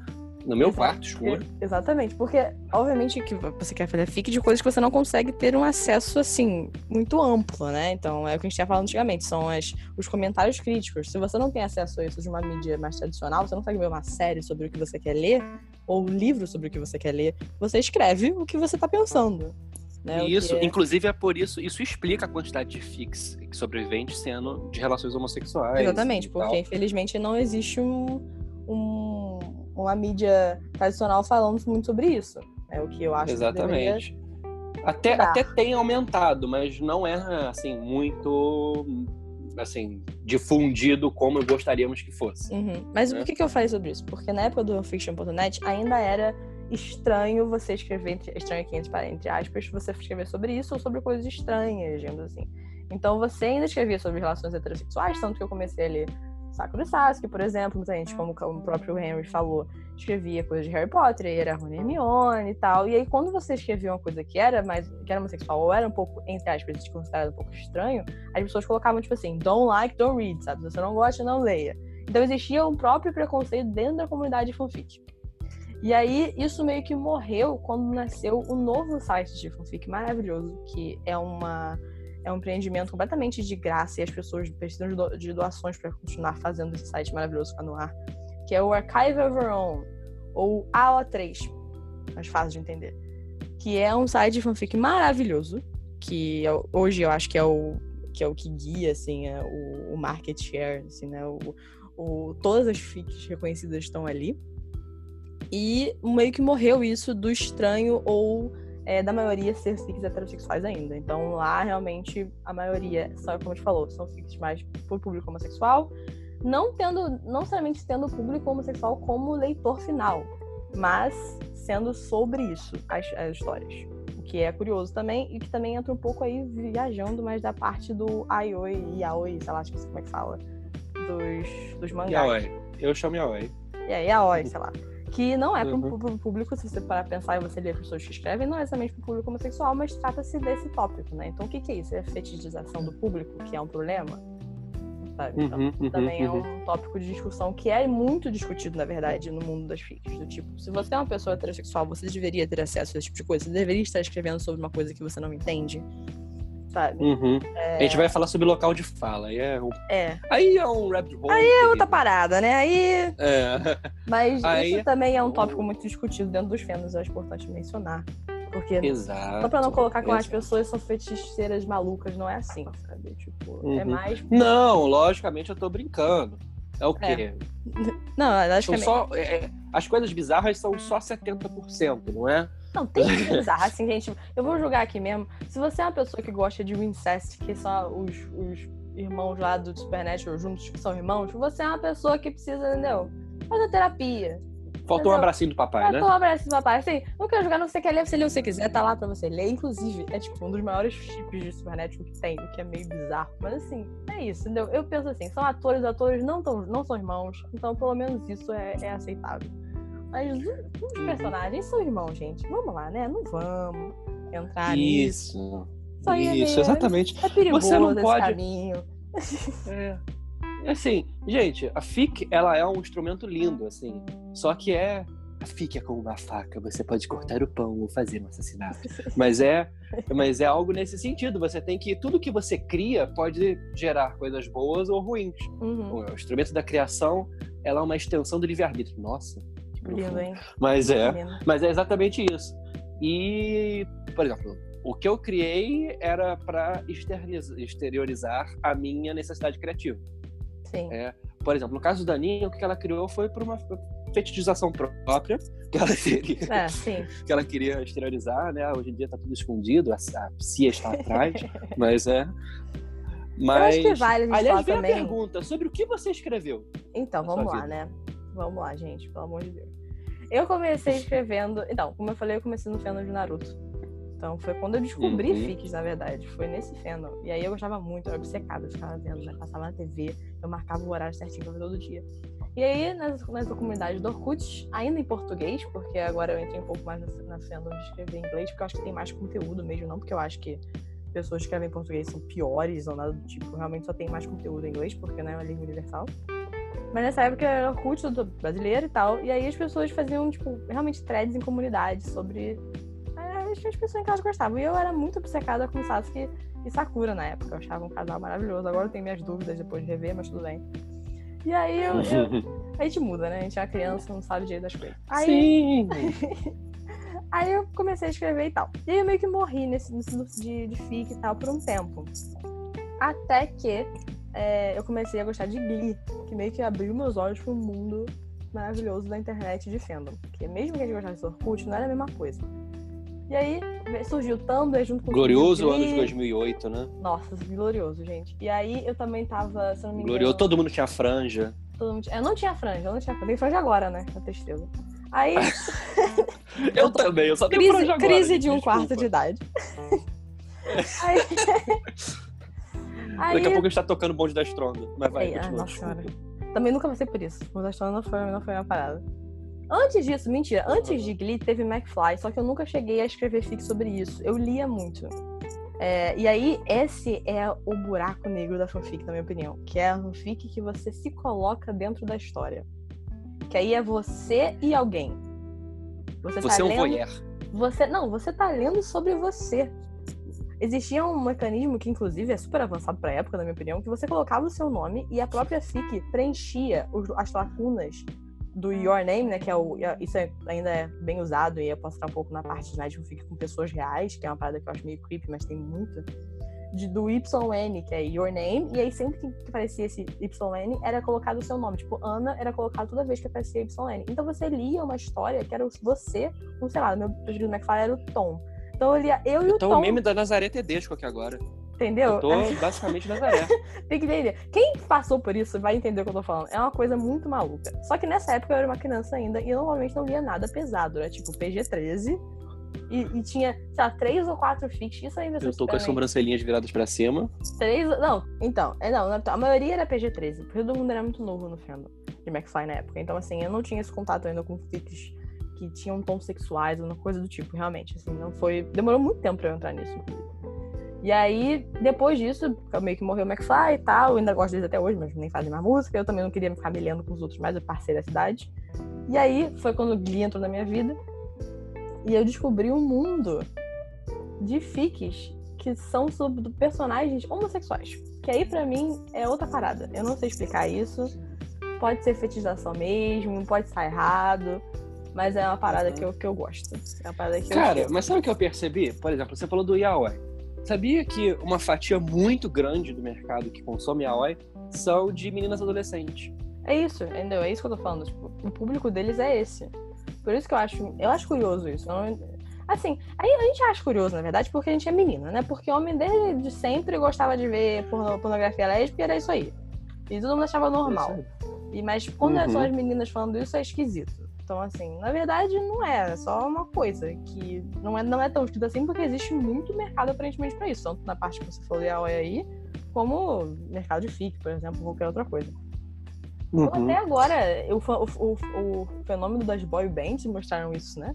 no meu Exato. quarto escuro. Exatamente, porque obviamente que você quer fazer fic de coisas que você não consegue ter um acesso assim muito amplo, né? Então é o que a gente tinha falado antigamente, são as, os comentários críticos. Se você não tem acesso a isso de uma mídia mais tradicional, você não consegue ver uma série sobre o que você quer ler ou um livro sobre o que você quer ler, você escreve o que você está pensando. Né? Isso, é... inclusive é por isso, isso explica a quantidade de fics sobreviventes sendo de relações homossexuais. Exatamente, porque tal. infelizmente não existe um, um uma mídia tradicional falando muito sobre isso. É o que eu acho Exatamente. que até, até tem aumentado, mas não é assim muito assim difundido como gostaríamos que fosse. Uhum. Mas né? por que, que eu falei sobre isso? Porque na época do fiction.net ainda era estranho você escrever estranho aqui entre, entre aspas, você escrever sobre isso ou sobre coisas estranhas, digamos assim. Então você ainda escrevia sobre relações heterossexuais, tanto que eu comecei a ler Sakura Sasuke, por exemplo, muita gente, como o próprio Henry falou, escrevia coisas de Harry Potter, e era Rony Hermione e tal. E aí, quando você escrevia uma coisa que era mais que era homossexual, ou era um pouco, entre aspas, considerado um pouco estranho, as pessoas colocavam, tipo assim, don't like, don't read, sabe? Se você não gosta, não leia. Então existia um próprio preconceito dentro da comunidade de fanfic. E aí, isso meio que morreu quando nasceu o um novo site de fanfic maravilhoso, que é uma é um empreendimento completamente de graça e as pessoas precisam de doações para continuar fazendo esse site maravilhoso ficar no ar, que é o Archive of Our Own, ou AO3, mais fácil de entender. Que é um site de fanfic maravilhoso, que é hoje eu acho que é o que é o que guia assim, é o, o market share, assim, né? O, o, todas as fics reconhecidas estão ali. E meio que morreu isso do estranho ou é, da maioria ser fics heterossexuais ainda. Então lá realmente a maioria, só como a gente falou, são fics mais pro público homossexual, não tendo, não necessariamente tendo o público homossexual como leitor final, mas sendo sobre isso as, as histórias. O que é curioso também e que também entra um pouco aí viajando mais da parte do aioi e yaoi, sei lá, acho que como é que fala, dos, dos mangás. Yaoi. Eu chamo yaoi. E aí, yaoi, sei lá que não é para o uhum. público, se você parar pensar e você ler pessoas que escrevem, não é exatamente para o público homossexual, mas trata-se desse tópico, né? Então, o que, que é isso? É a fetichização do público, que é um problema? Sabe? Então, uhum, uhum, também é um tópico de discussão que é muito discutido, na verdade, no mundo das fics. Do tipo, se você é uma pessoa heterossexual, você deveria ter acesso a esse tipo de coisa. Você deveria estar escrevendo sobre uma coisa que você não entende. Sabe? Uhum. É... A gente vai falar sobre local de fala. Aí é um, é. Aí é um rabbit hole. Aí é outra parada, né? Aí. É. Mas Aí... isso também é um tópico muito discutido dentro dos fendas, é importante mencionar. Porque Exato. só pra não colocar que as pessoas são feiticeiras malucas, não é assim, sabe? Tipo, é uhum. é mais. Não, logicamente eu tô brincando. É o quê? É. Não, acho que só, é, As coisas bizarras são só 70%, não é? Não, tem que bizarro, assim, gente. Eu vou julgar aqui mesmo. Se você é uma pessoa que gosta de incest, que são os, os irmãos lá do Supernatural juntos, que são irmãos, você é uma pessoa que precisa, entendeu? Fazer terapia. Faltou um abracinho do papai, Faltou né? Faltou um abracinho do papai. Assim, não quero jogar, não sei quer ler, você lê o que você quiser, tá lá pra você ler. Inclusive, é tipo um dos maiores chips de Supernatural que tem, o que é meio bizarro. Mas assim, é isso, entendeu? Eu penso assim, são atores, atores não, tão, não são irmãos, então pelo menos isso é, é aceitável. Mas os personagens são irmãos, gente. Vamos lá, né? Não vamos entrar isso. nisso. Isso, isso, exatamente. É perigoso Você não pode... caminho. É. Assim, gente, a FIC, ela é um instrumento lindo, assim. Só que é. A FIC é como uma faca, você pode cortar o pão ou fazer um assassinato. Mas é, mas é algo nesse sentido. Você tem que. Tudo que você cria pode gerar coisas boas ou ruins. Uhum. O instrumento da criação ela é uma extensão do livre-arbítrio. Nossa, que Lindo, hein? Mas é. Mas é exatamente isso. E, por exemplo, o que eu criei era para exteriorizar a minha necessidade criativa. Sim. É, por exemplo, no caso da Aninha, o que ela criou foi por uma fetichização própria que ela queria, é, que ela queria exteriorizar, né? Hoje em dia tá tudo escondido, a, a Cia está atrás, mas é. Mas, Eu acho que vale a gente aliás, vem também... a pergunta sobre o que você escreveu. Então, vamos lá, vida. né? Vamos lá, gente, pelo amor de Deus. Eu comecei escrevendo. Então, como eu falei, eu comecei no fandom de Naruto. Então foi quando eu descobri uhum. fics, na verdade. Foi nesse fandom. E aí eu gostava muito, eu era obcecada, ficava vendo, né? Passava na TV, eu marcava o horário certinho pra ver todo dia. E aí, nas, nas comunidades do Orkut, ainda em português, porque agora eu entrei um pouco mais na, na fandom de escrever em inglês, porque eu acho que tem mais conteúdo mesmo, não porque eu acho que pessoas que escrevem em português são piores ou nada do tipo. Realmente só tem mais conteúdo em inglês, porque né, é uma língua universal. Mas nessa época era Orkut, brasileiro e tal. E aí as pessoas faziam, tipo, realmente threads em comunidade sobre as pessoas em casa gostavam. E eu era muito obcecada com Sasuke e Sakura na época. Eu achava um casal maravilhoso. Agora eu tenho minhas dúvidas depois de rever, mas tudo bem. E aí eu, eu... a gente muda, né? A gente é uma criança, não sabe o jeito das coisas. Aí... Sim! aí eu comecei a escrever e tal. E aí eu meio que morri nesse, nesse de, de fic e tal por um tempo. Até que é, eu comecei a gostar de Glee, que meio que abriu meus olhos para um mundo maravilhoso da internet de fandom. Porque mesmo que a gente gostasse de Orkut, não era a mesma coisa. E aí surgiu o Tumblr junto com Glorioso o ano de 2008, né? Nossa, glorioso, gente. E aí eu também tava, se não me engano... Glorioso, todo mundo tinha franja. Todo mundo... Eu não tinha franja, eu não tinha franja. Tem franja agora, né? A tristeza. Aí... eu, eu também, eu só tenho crise, franja agora. Crise de um desculpa. quarto de idade. aí... aí... Daqui a pouco a gente tá tocando o bonde da Stronda. Mas vai, Ei, ah, nossa senhora. Também nunca passei por isso. O bonde da Stronda não foi, não foi uma parada. Antes disso, mentira, antes de Glee teve McFly, só que eu nunca cheguei a escrever fic sobre isso. Eu lia muito. É, e aí, esse é o buraco negro da fanfic, na minha opinião. Que é a fanfic que você se coloca dentro da história. Que aí é você e alguém. Você, você tá é um lendo, voyeur. Você, não, você tá lendo sobre você. Existia um mecanismo que, inclusive, é super avançado pra época, na minha opinião, que você colocava o seu nome e a própria fic preenchia os, as lacunas do Your Name, né? Que é o. Isso é, ainda é bem usado e eu posso estar um pouco na parte né, de fique com pessoas reais, que é uma parada que eu acho meio creepy, mas tem muito. De, do YN, que é Your Name, e aí sempre que, aparecia esse YN era colocado o seu nome. Tipo, Ana era colocado toda vez que aparecia YN. Então você lia uma história que era você, não sei lá, meu preferido McFly era o Tom. Então eu lia eu e o Tom. Então o meme da Nazaré Tedesco aqui agora. Entendeu? Eu tô basicamente Nazaré. Tem que entender. Quem passou por isso vai entender o que eu tô falando. É uma coisa muito maluca. Só que nessa época eu era uma criança ainda e eu normalmente não lia nada pesado. Era tipo PG-13. E, e, tinha, sei lá, três ou quatro fics. Isso ainda Eu tô com as sobrancelhinhas viradas pra cima. Três. Não, então. É, não, a maioria era PG-13. Porque todo mundo era muito novo no fandom de McFly na época. Então, assim, eu não tinha esse contato ainda com fics que tinham tons sexuais uma coisa do tipo, realmente. Assim, não foi. Demorou muito tempo pra eu entrar nisso. E aí, depois disso, meio que morreu o McFly e tal. Eu ainda gosto deles até hoje, mas nem fazem mais música. Eu também não queria ficar me lendo com os outros mais, eu parceiro da cidade. E aí foi quando o Glee entrou na minha vida. E eu descobri um mundo de fics que são sobre personagens homossexuais. Que aí, pra mim, é outra parada. Eu não sei explicar isso. Pode ser fetichização mesmo, pode estar errado. Mas é uma parada que eu, que eu gosto. É uma parada que Cara, eu mas sabe o que eu percebi? Por exemplo, você falou do yaoi. Sabia que uma fatia muito grande do mercado que consome yaoi são de meninas adolescentes? É isso, entendeu? É isso que eu tô falando. Tipo, o público deles é esse. Por isso que eu acho, eu acho curioso isso. Não- assim, aí a gente acha curioso, na verdade, porque a gente é menina, né? Porque homem desde sempre gostava de ver porno- pornografia lésbica e era isso aí. E todo mundo achava normal. E, mas quando Uhum. são as meninas falando isso, é esquisito. Então, assim, na verdade, não é. É só uma coisa que não é, não é tão escrito assim, porque existe muito mercado aparentemente pra isso. Tanto na parte que você falou de Aoi aí, como mercado de FIC, por exemplo, qualquer outra coisa. Uhum. Até agora, o, o, o, fenômeno das boy bands mostraram isso, né?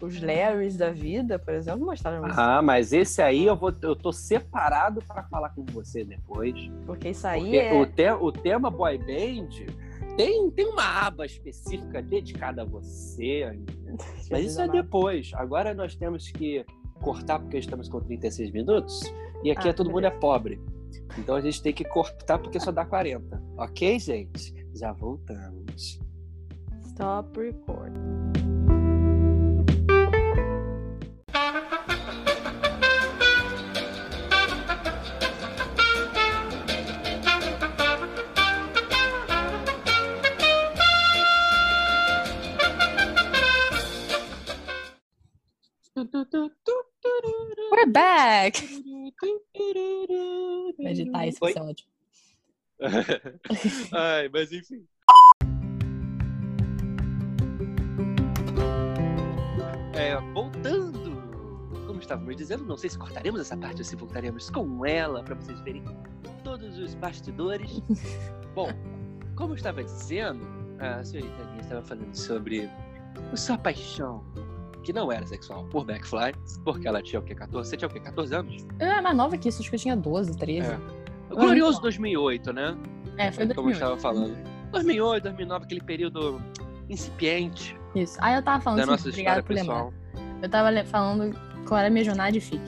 Os Larrys da vida, por exemplo, mostraram isso. Ah, mas esse aí eu, vou, eu tô separado pra falar com você depois. Porque isso aí Porque é. o, te- o tema boy band tem, tem uma aba específica dedicada a você. Mas isso é depois. Agora nós temos que cortar porque estamos com 36 minutos e aqui Ah, é todo mundo é pobre. Então a gente tem que cortar porque só dá 40. Ok, gente? Já voltamos. Stop record. We're back! Vou editar ser ótimo. Ai, mas enfim. É, voltando, como estávamos dizendo, não sei se cortaremos essa parte ou se voltaremos com ela para vocês verem todos os bastidores. Bom, como eu estava dizendo, a senhorita Aninha estava falando sobre a sua paixão, que não era sexual, por Backfly, porque ela tinha o quê? 14? Você tinha o quê? 14 anos? Eu era mais nova que isso, acho que eu tinha 12, 13. É. Glorioso 2008, né? É, foi Como eu 2008. estava falando. 2008, 2009, aquele período incipiente Isso. Aí eu tava falando da assim, nossa história por lembrar. pessoal. Eu tava falando qual era a minha jornada de FIC.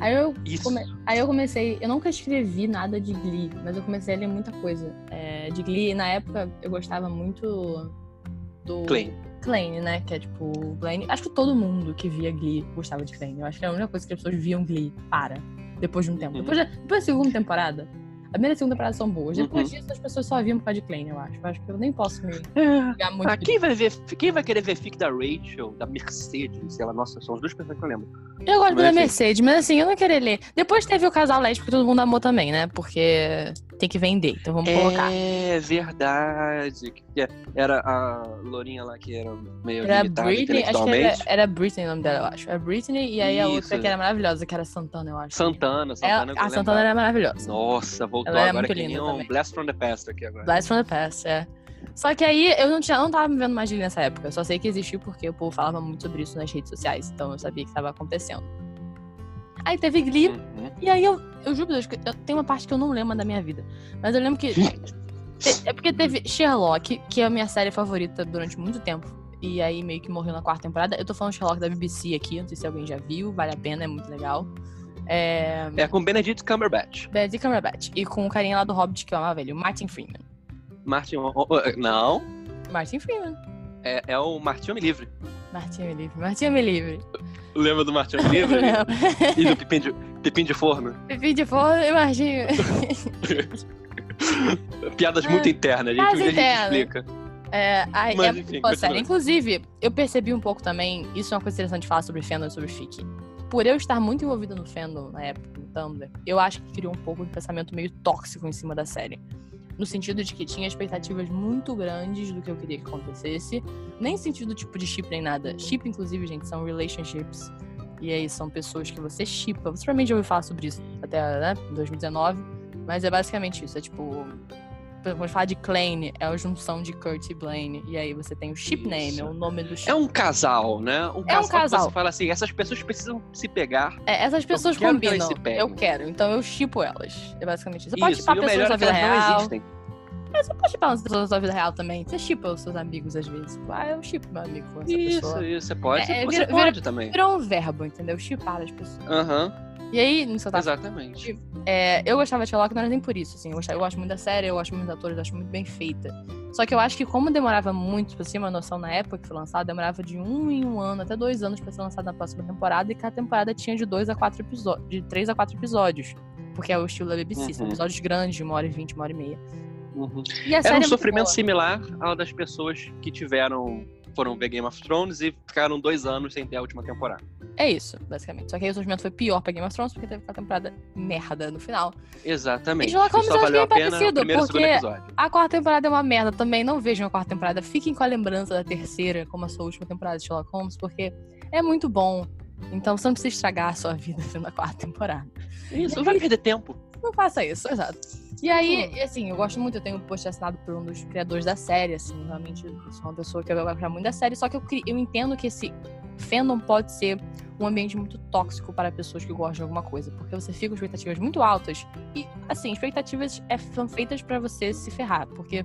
Aí eu, come- aí eu comecei, eu nunca escrevi nada de Glee, mas eu comecei a ler muita coisa é, de Glee. Na época eu gostava muito do. Klein, né? Que é tipo Blaine. Acho que todo mundo que via Glee gostava de Klein. Eu acho que era a única coisa que as pessoas viam Glee para. Depois de um tempo. Uhum. Depois, da, depois da segunda temporada. A primeira e a segunda temporada são boas. Depois Uhum. disso, as pessoas só viam por causa de Klein, eu acho. Eu acho que eu nem posso me ligar muito. Ah, quem vai ver, quem vai querer ver fic da Rachel, da Mercedes, sei lá, nossa, são as duas pessoas que eu lembro. Eu gosto Mas, da enfim. Mercedes, mas assim, eu não queria ler. Depois teve o casal lésbico que todo mundo amou também, né? Porque tem que vender, então vamos colocar. É verdade. que Era a Lourinha lá que era meio Era Britney, acho que era, era Britney o nome dela, eu acho. Era Britney e aí a outra Isso. que era maravilhosa, que era Santana, eu acho. Santana, Santana. Ela- a Santana era maravilhosa. Nossa, voltou Ela agora muito que nem linda um. Blast from the Past aqui agora. Blast from the Past, é. Só que aí eu não, tinha, não tava me vendo mais Glee nessa época. Eu só sei que existiu porque o povo falava muito sobre isso nas redes sociais. Então eu sabia que estava acontecendo. Aí teve Glee, Uhum. e aí eu, eu juro Deus, que eu, tem uma parte que eu não lembro da minha vida. Mas eu lembro que. te- é porque teve Sherlock, que é a minha série favorita durante muito tempo. E aí meio que morreu na quarta temporada. Eu tô falando Sherlock da BBC aqui, não sei se alguém já viu, vale a pena, é muito legal. É. É com Benedict Cumberbatch. Benedict Cumberbatch. E com o carinha lá do Hobbit, que eu amava ele, o Martin Freeman. Martin. Não, Martin Freeman. é, é o Martinho Livre. Martinho me livre, Martinho me livre. Lembra do Martinho Me Livre? e do Pipim de, Pipim de Forno? Pipi de forno e Martinho. Piadas muito internas, gente. Piadas Um dia a gente internas. explica. É, ai, Mas, é enfim, série. continua. Inclusive, eu percebi um pouco também, isso é uma coisa interessante de falar sobre fandom e sobre fic. Por eu estar muito envolvida no fandom na época, no Tumblr, eu acho que criou um pouco de pensamento meio tóxico em cima da série. No sentido de que tinha expectativas muito grandes do que eu queria que acontecesse. Nem sentido tipo de chip nem nada. Chip, inclusive, gente, são relationships. E aí são pessoas que você chipa. Você provavelmente já ouviu falar sobre isso até, né, 2019. Mas é basicamente isso. É tipo. Quando fala de Klein, é a junção de Kurt e Blaine. E aí você tem o ship name, Isso. é o nome do ship. É um casal, né? Um É um que casal. Você fala assim, essas pessoas precisam se pegar. É, essas pessoas que combinam. peguem. Eu quero, então eu chipo elas. É basicamente isso. Você pode Isso, chipar e o pessoas na é que vida elas não real. existem. É, você pode chipar umas pessoas na sua vida real também. Você chipa os seus amigos às vezes. Tipo, ah, eu chipo meu amigo com essa Isso, pessoa. isso, você pode. É, é, você vira- pode também. Virou um verbo, entendeu? Chipar as pessoas. Aham, E aí, no seu exatamente. É, eu gostava de Sherlock, não era nem por isso, assim. Eu, gostava- eu gosto muito da série, eu gosto muito dos atores, eu acho muito bem feita. Só que eu acho que como demorava muito, pra ter uma noção na época que foi lançado, demorava de um em um ano, até dois anos pra ser lançado na próxima temporada, e cada temporada tinha de dois a quatro episódios, de três a quatro episódios. Porque é o estilo da BBC, são Uhum. episódios grandes, de uma hora e vinte, uma hora e meia. Uhum. E Era é um muito sofrimento boa. similar ao das pessoas que tiveram. foram ver Game of Thrones e ficaram dois anos sem ter a última temporada. É isso, basicamente. Só que aí o sofrimento foi pior pra Game of Thrones, porque teve aquela temporada merda no final. Exatamente. E Sherlock Holmes eu acho bem parecido, porque-. A quarta temporada é uma merda também. Não vejam a quarta temporada. Fiquem com a lembrança da terceira como a sua última temporada de Sherlock Holmes, porque é muito bom. Então você não precisa estragar a sua vida vendo a quarta temporada. Isso, não vai perder tempo. Não faça isso, exato. E aí, e assim, eu gosto muito, eu tenho um post assinado por um dos criadores da série, assim, realmente eu sou uma pessoa que eu gosto muito da série, só que eu, eu entendo que esse fandom pode ser um ambiente muito tóxico para pessoas que gostam de alguma coisa, porque você fica com expectativas muito altas e, assim, expectativas é, são feitas pra você se ferrar, porque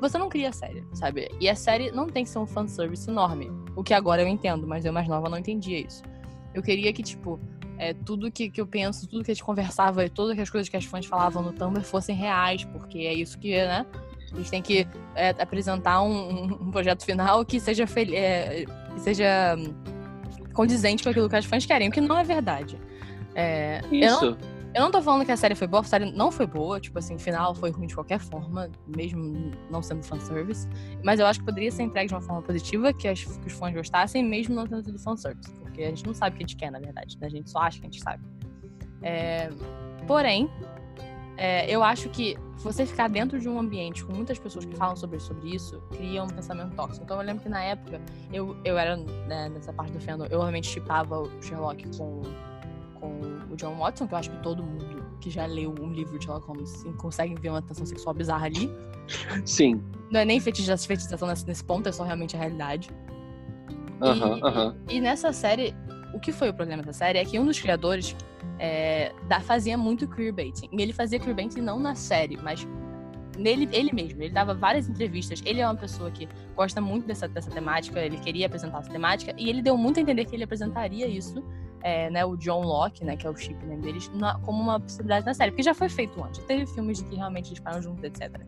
você não cria a série, sabe? E a série não tem que ser um fanservice enorme, o que agora eu entendo, mas eu mais nova não entendia isso. Eu queria que, tipo, é, tudo que, que eu penso, tudo que a gente conversava, e todas as coisas que as fãs falavam no Tumblr fossem reais, porque é isso que, né? A gente tem que é, apresentar um, um- projeto final que seja, é, que seja hum, condizente com aquilo que as fãs querem, o que não é verdade. É, eu, não, Isso. Eu não tô falando que a série foi boa, a série não foi boa, tipo assim, final foi ruim de qualquer forma, mesmo não sendo fanservice. Mas eu acho que poderia ser entregue de uma forma positiva, que, as- que os fãs gostassem, mesmo não sido fanservice. Porque a gente não sabe o que a gente quer, na verdade. né? A gente só acha que a gente sabe. É, porém, é, eu acho que você ficar dentro de um ambiente com muitas pessoas que falam sobre, sobre isso cria um pensamento tóxico. Então eu lembro que na época eu, eu era né, nessa parte do fandom, eu realmente chipava o Sherlock com, com o John Watson, que eu acho que todo mundo que já leu um livro de Sherlock Holmes consegue ver uma tensão sexual bizarra ali. Sim. Não é nem fetichiza- fetichização nesse, ponto, é só realmente a realidade. Aham, E- aham. E nessa série, o que foi o problema dessa série é que um dos criadores é, da- fazia muito queerbaiting. E ele fazia queerbaiting não na série, mas nele ele mesmo. Ele dava várias entrevistas. Ele é uma pessoa que gosta muito dessa, dessa temática, ele queria apresentar essa temática, e ele deu muito a entender que ele apresentaria isso, é, né, o John Locke, né, que é o chip name deles, na- como uma possibilidade na série. Porque já foi feito antes. Teve filmes de que realmente eles param juntos, etc.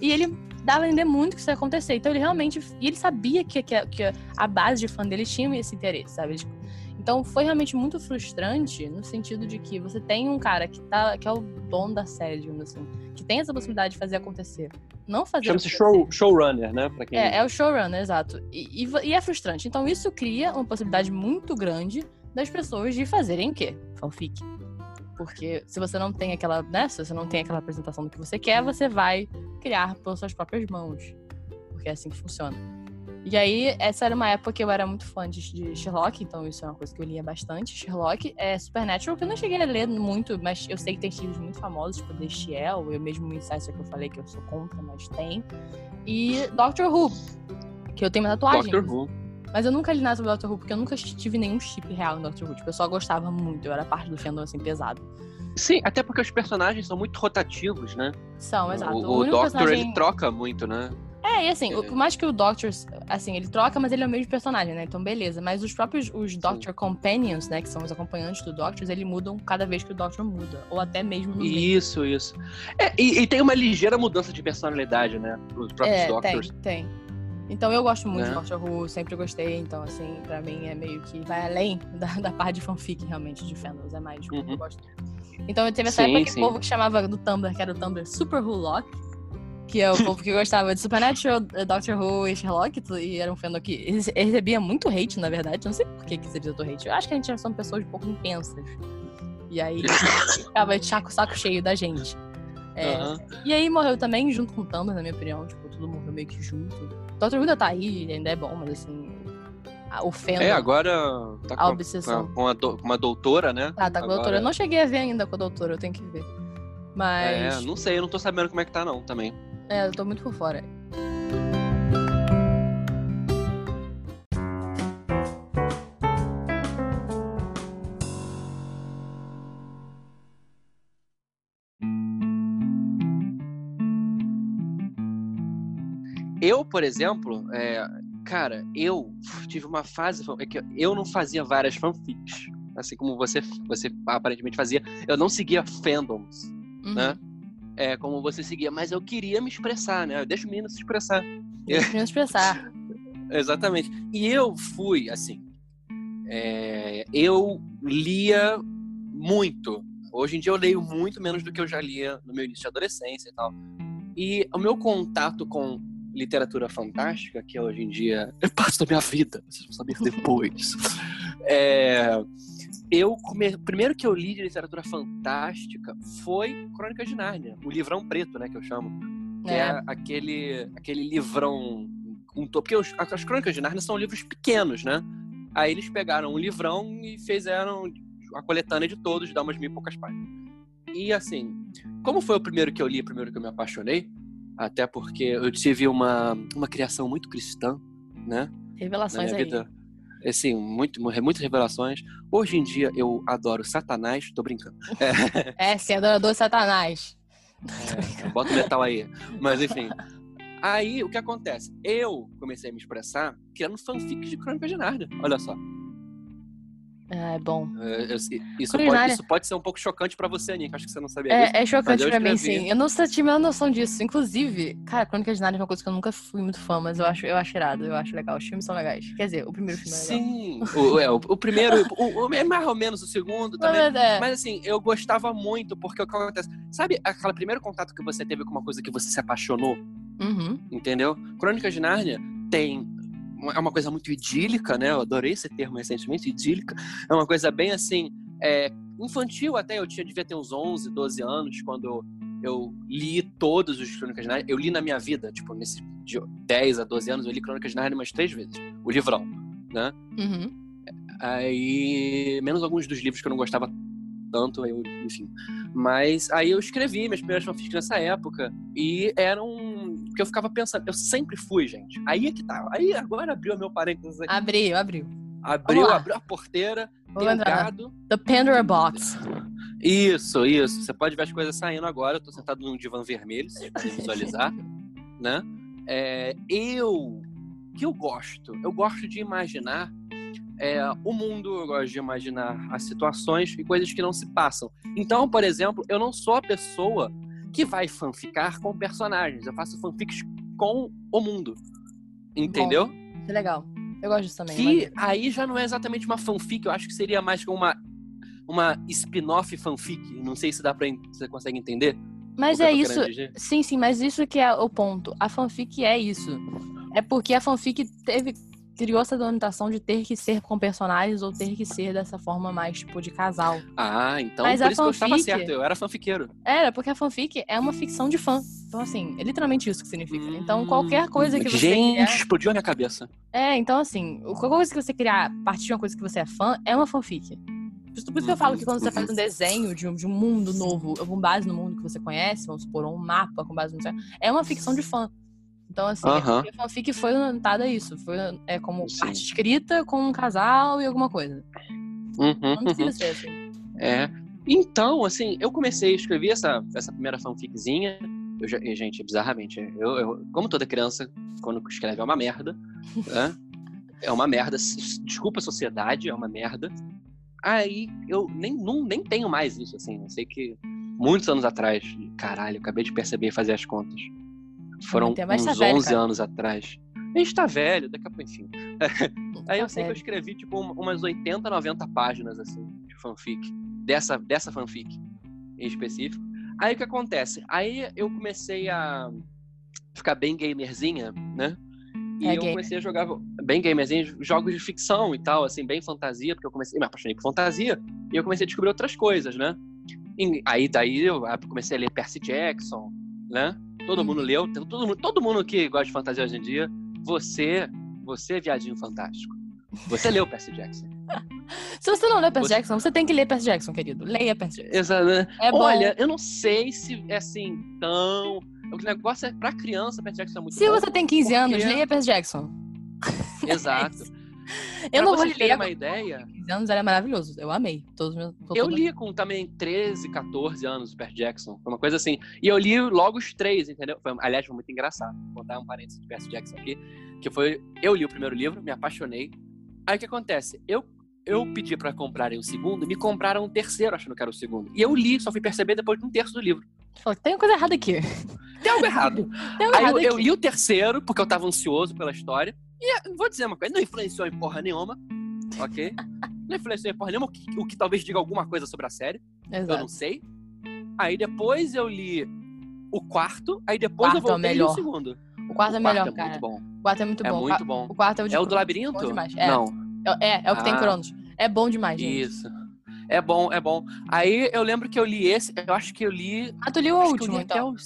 E ele dava a entender muito que isso ia acontecer. Então ele realmente. E ele sabia que, que, que a base de fã dele tinha esse interesse, sabe? Tipo, Então foi realmente muito frustrante no sentido de que você tem um cara que, tá, que é o dono da série, digamos assim, que tem essa possibilidade de fazer acontecer. Não fazer. Chama-se show, showrunner, né? Pra quem... É, é o showrunner, exato. E, e, e é frustrante. Então isso cria uma possibilidade muito grande das pessoas de fazerem o quê? Fanfic. Porque se você não tem aquela, né, se você não tem aquela apresentação do que você quer, você vai criar pelas suas próprias mãos. Porque é assim que funciona. E aí, essa era uma época que eu era muito fã de, Sherlock, então isso é uma coisa que eu lia bastante. Sherlock é Supernatural, que eu não cheguei a ler muito, mas eu sei que tem livros muito famosos, tipo The Shiel, eu mesmo o Insider que eu falei que eu sou contra, mas tem. E Doctor Who, que eu tenho uma tatuagem. Doctor Who. Mas eu nunca li nada sobre Doctor Who, porque eu nunca tive nenhum chip real em Doctor Who. Tipo, eu só gostava muito, eu era parte do fandom, assim, pesado. Sim, até porque os personagens são muito rotativos, né? São, exato. O, o único Doctor, personagem- ele troca muito, né? É, e assim, É. o- por mais que o Doctor, assim, ele troca, mas ele é o mesmo personagem, né? Então, beleza. Mas os próprios, os Doctor Companions, né, que são os acompanhantes do Doctor, eles mudam cada vez que o Doctor muda. Ou até mesmo no meio. Isso, isso. É, e, e tem uma ligeira mudança de personalidade, né? Os próprios É, Doctors. tem, tem. Então eu gosto muito Né? de Doctor Who, sempre gostei. Então, assim, pra mim é meio que vai além da, da parte de fanfic, realmente, de fandoms. É mais Uhum. eu gosto. Então eu teve essa Sim, época que o povo que chamava do Tumblr, que era o Tumblr Super Who Lock, que é o povo que gostava de Supernatural, eh, Doctor Who e Sherlock, e era um fandom que recebia muito hate, na verdade. Não sei por que que recebia tanto hate. Eu acho que a gente são pessoas um pouco intensas. E aí ficava de saco, saco cheio da gente. É, Aham. e aí morreu também, junto com o Tumblr, na minha opinião. Tipo, tudo morreu meio que junto. Doctor Who ainda tá aí, ainda é bom, mas assim. a- O fandom. É, agora tá A com, obsessão. com, a, do- com uma doutora, né? Ah, tá com a Agora- doutora. Eu não cheguei a ver ainda com a doutora, eu tenho que ver. Mas. É, não sei, eu não tô sabendo como é que tá, não, também. É, eu tô muito por fora. Eu, por exemplo, é, cara, eu tive uma fase é que eu não fazia várias fanfics, assim como você, você aparentemente fazia. Eu não seguia fandoms, uhum. né? É, como você seguia, mas eu queria me expressar, né? Deixa o menino se expressar. Deixa o menino se expressar. Exatamente. E eu fui, assim, é, eu lia muito. Hoje em dia eu leio muito menos do que eu já lia no meu início de adolescência e tal. E o meu contato com literatura fantástica, que hoje em dia é parte da minha vida, vocês vão saber depois. é, eu come... primeiro que eu li de literatura fantástica foi Crônicas de Nárnia, o livrão preto, né, que eu chamo, que é, é aquele aquele livrão um porque os, as Crônicas de Nárnia são livros pequenos, né? Aí eles pegaram um livrão e fizeram a coletânea de todos, dá umas mil e poucas páginas. E assim, como foi o primeiro que eu li, o primeiro que eu me apaixonei, até porque eu tive uma, uma criação muito cristã, né? Revelações aí. Vida. Assim, muito, muitas revelações. Hoje em dia eu adoro Satanás, tô brincando. É, é você é adorador Satanás. É, bota o metal aí. Mas enfim. Aí o que acontece? Eu comecei a me expressar criando fanfics de Crônica de Nárnia. Olha só. É bom. É, isso, pode, isso pode ser um pouco chocante pra você, Aninha, acho que você não sabia é, disso. É chocante pra mim, sim. Eu não tinha a noção disso. Inclusive, cara, Crônica de Nárnia é uma coisa que eu nunca fui muito fã, mas eu acho, eu acho irado, eu acho legal. Os filmes são legais. Quer dizer, o primeiro filme é legal. Sim, o, é, o, o primeiro, o, o, é mais ou menos o segundo também. Mas, é. mas assim, eu gostava muito, porque o que acontece? Sabe aquele primeiro contato que você teve com uma coisa que você se apaixonou? Uhum. Entendeu? Crônica de Nárnia tem é uma coisa muito idílica, né? Eu adorei esse termo recentemente, idílica. É uma coisa bem assim, é, infantil até. Eu tinha, devia ter uns 11, 12 anos quando eu li todos os Crônicas de Nárnia. Eu li na minha vida, tipo, nesse de 10 a 12 anos, eu li Crônicas de Nárnia umas três vezes. O livrão, né? Uhum. Aí, menos alguns dos livros que eu não gostava tanto, eu, enfim. Mas aí eu escrevi minhas primeiras fanfics nessa época e eram porque eu ficava pensando, eu sempre fui, gente. Aí é que tá. Aí agora abriu meu parênteses aqui. Abriu, abriu. Abriu, abriu a porteira, Vou tem um gado. The Pandora Box. Isso, isso. Você pode ver as coisas saindo agora. Eu tô sentado num divã vermelho, se podem visualizar. né? É, eu. que eu gosto? Eu gosto de imaginar é, o mundo, eu gosto de imaginar as situações e coisas que não se passam. Então, por exemplo, eu não sou a pessoa que vai fanficar com personagens. Eu faço fanfics com o mundo. Entendeu? Bom, que legal. Eu gosto disso também. Que mas... aí já não é exatamente uma fanfic, eu acho que seria mais como uma, uma spin-off fanfic. Não sei se dá pra. Você consegue entender? Mas é isso. Sim, sim, mas isso que é o ponto. A fanfic é isso. É porque a fanfic teve criou essa denominação de ter que ser com personagens ou ter que ser dessa forma mais, tipo, de casal. Ah, então Mas por isso fanfic, que eu estava certo, eu era fanfiqueiro. Era, porque a fanfic é uma ficção de fã. Então, assim, é literalmente isso que significa. Então, qualquer coisa que você Gente, criar... explodiu a minha cabeça. É, então, assim, qualquer coisa que você criar a partir de uma coisa que você é fã, é uma fanfic. Por isso que eu falo que quando você faz um desenho de um, de um mundo novo, com base no mundo que você conhece, vamos supor, um mapa com base no... É uma ficção de fã. Então, assim, uh -huh. a fanfic foi orientada a isso. Foi é, como Sim. parte escrita com um casal e alguma coisa. Uhum, não precisa uhum. ser assim. É. Então, assim, eu comecei a escrever essa, essa primeira fanficzinha. Eu já, gente, bizarramente, eu, eu, como toda criança, quando escreve é uma merda, né? É uma merda. Desculpa a sociedade, é uma merda. Aí eu nem, não, nem tenho mais isso, assim. Eu sei que muitos anos atrás, caralho, eu acabei de perceber e fazer as contas. Foram uns tá velho, 11 anos atrás. A gente tá velho, daqui a pouco, enfim. Aí eu sei que eu escrevi, tipo, umas 80, 90 páginas, assim, de fanfic. Dessa, dessa fanfic em específico. Aí o que acontece? Aí eu comecei a ficar bem gamerzinha, né? E é eu gamer. comecei a jogar bem gamerzinha, jogos de ficção e tal, assim, bem fantasia, porque eu comecei, me apaixonei por fantasia, e eu comecei a descobrir outras coisas, né? E aí daí eu comecei a ler Percy Jackson, né? Todo mundo leu, todo mundo, todo mundo que gosta de fantasia hoje em dia, você, você é viadinho fantástico. Você leu Percy Jackson. Se você não lê Percy você... Jackson, você tem que ler Percy Jackson, querido. Leia Percy Jackson. Exato. Né? É Olha, eu não sei se é assim tão. O negócio é pra criança, Percy Jackson é muito Se bom, você tem 15 porque... anos, leia Percy Jackson. Exato. Eu não vou ler uma agora. ideia, 15 anos era maravilhoso. Eu amei. Todos meus, eu li com também 13, 14 anos o Percy Jackson. Foi uma coisa assim. E eu li logo os três, entendeu? Foi, aliás, foi muito engraçado. Vou contar um parênteses do Percy Jackson aqui. Que foi. Eu li o primeiro livro, me apaixonei. Aí o que acontece? Eu, eu pedi pra comprarem o segundo, me compraram o terceiro, achando que era o segundo. E eu li, só fui perceber depois de um terço do livro. Tem coisa errada aqui. Tem algo errado. Tem algo Aí errado eu, eu li o terceiro, porque eu tava ansioso pela história. E eh, vou dizer uma coisa, não influenciou em porra nenhuma. Ok? Não influenciou em porra nenhuma, o que, o que talvez diga alguma coisa sobre a série. Eu não Exato. sei. Aí depois eu li o quarto, aí depois eu Quarto é o voltei e li o melhor. segundo. O quarto é o melhor, quarto é cara. muito bom. O quarto é muito É bom. muito bom. O quarto é o de É o do labirinto? É. Não. É, é o que tem Ah. Cronos. É bom demais, gente. Isso. É bom, é bom. Aí eu lembro que eu li esse, eu acho que eu li. Ah, tu liu o eu último, li até então. o.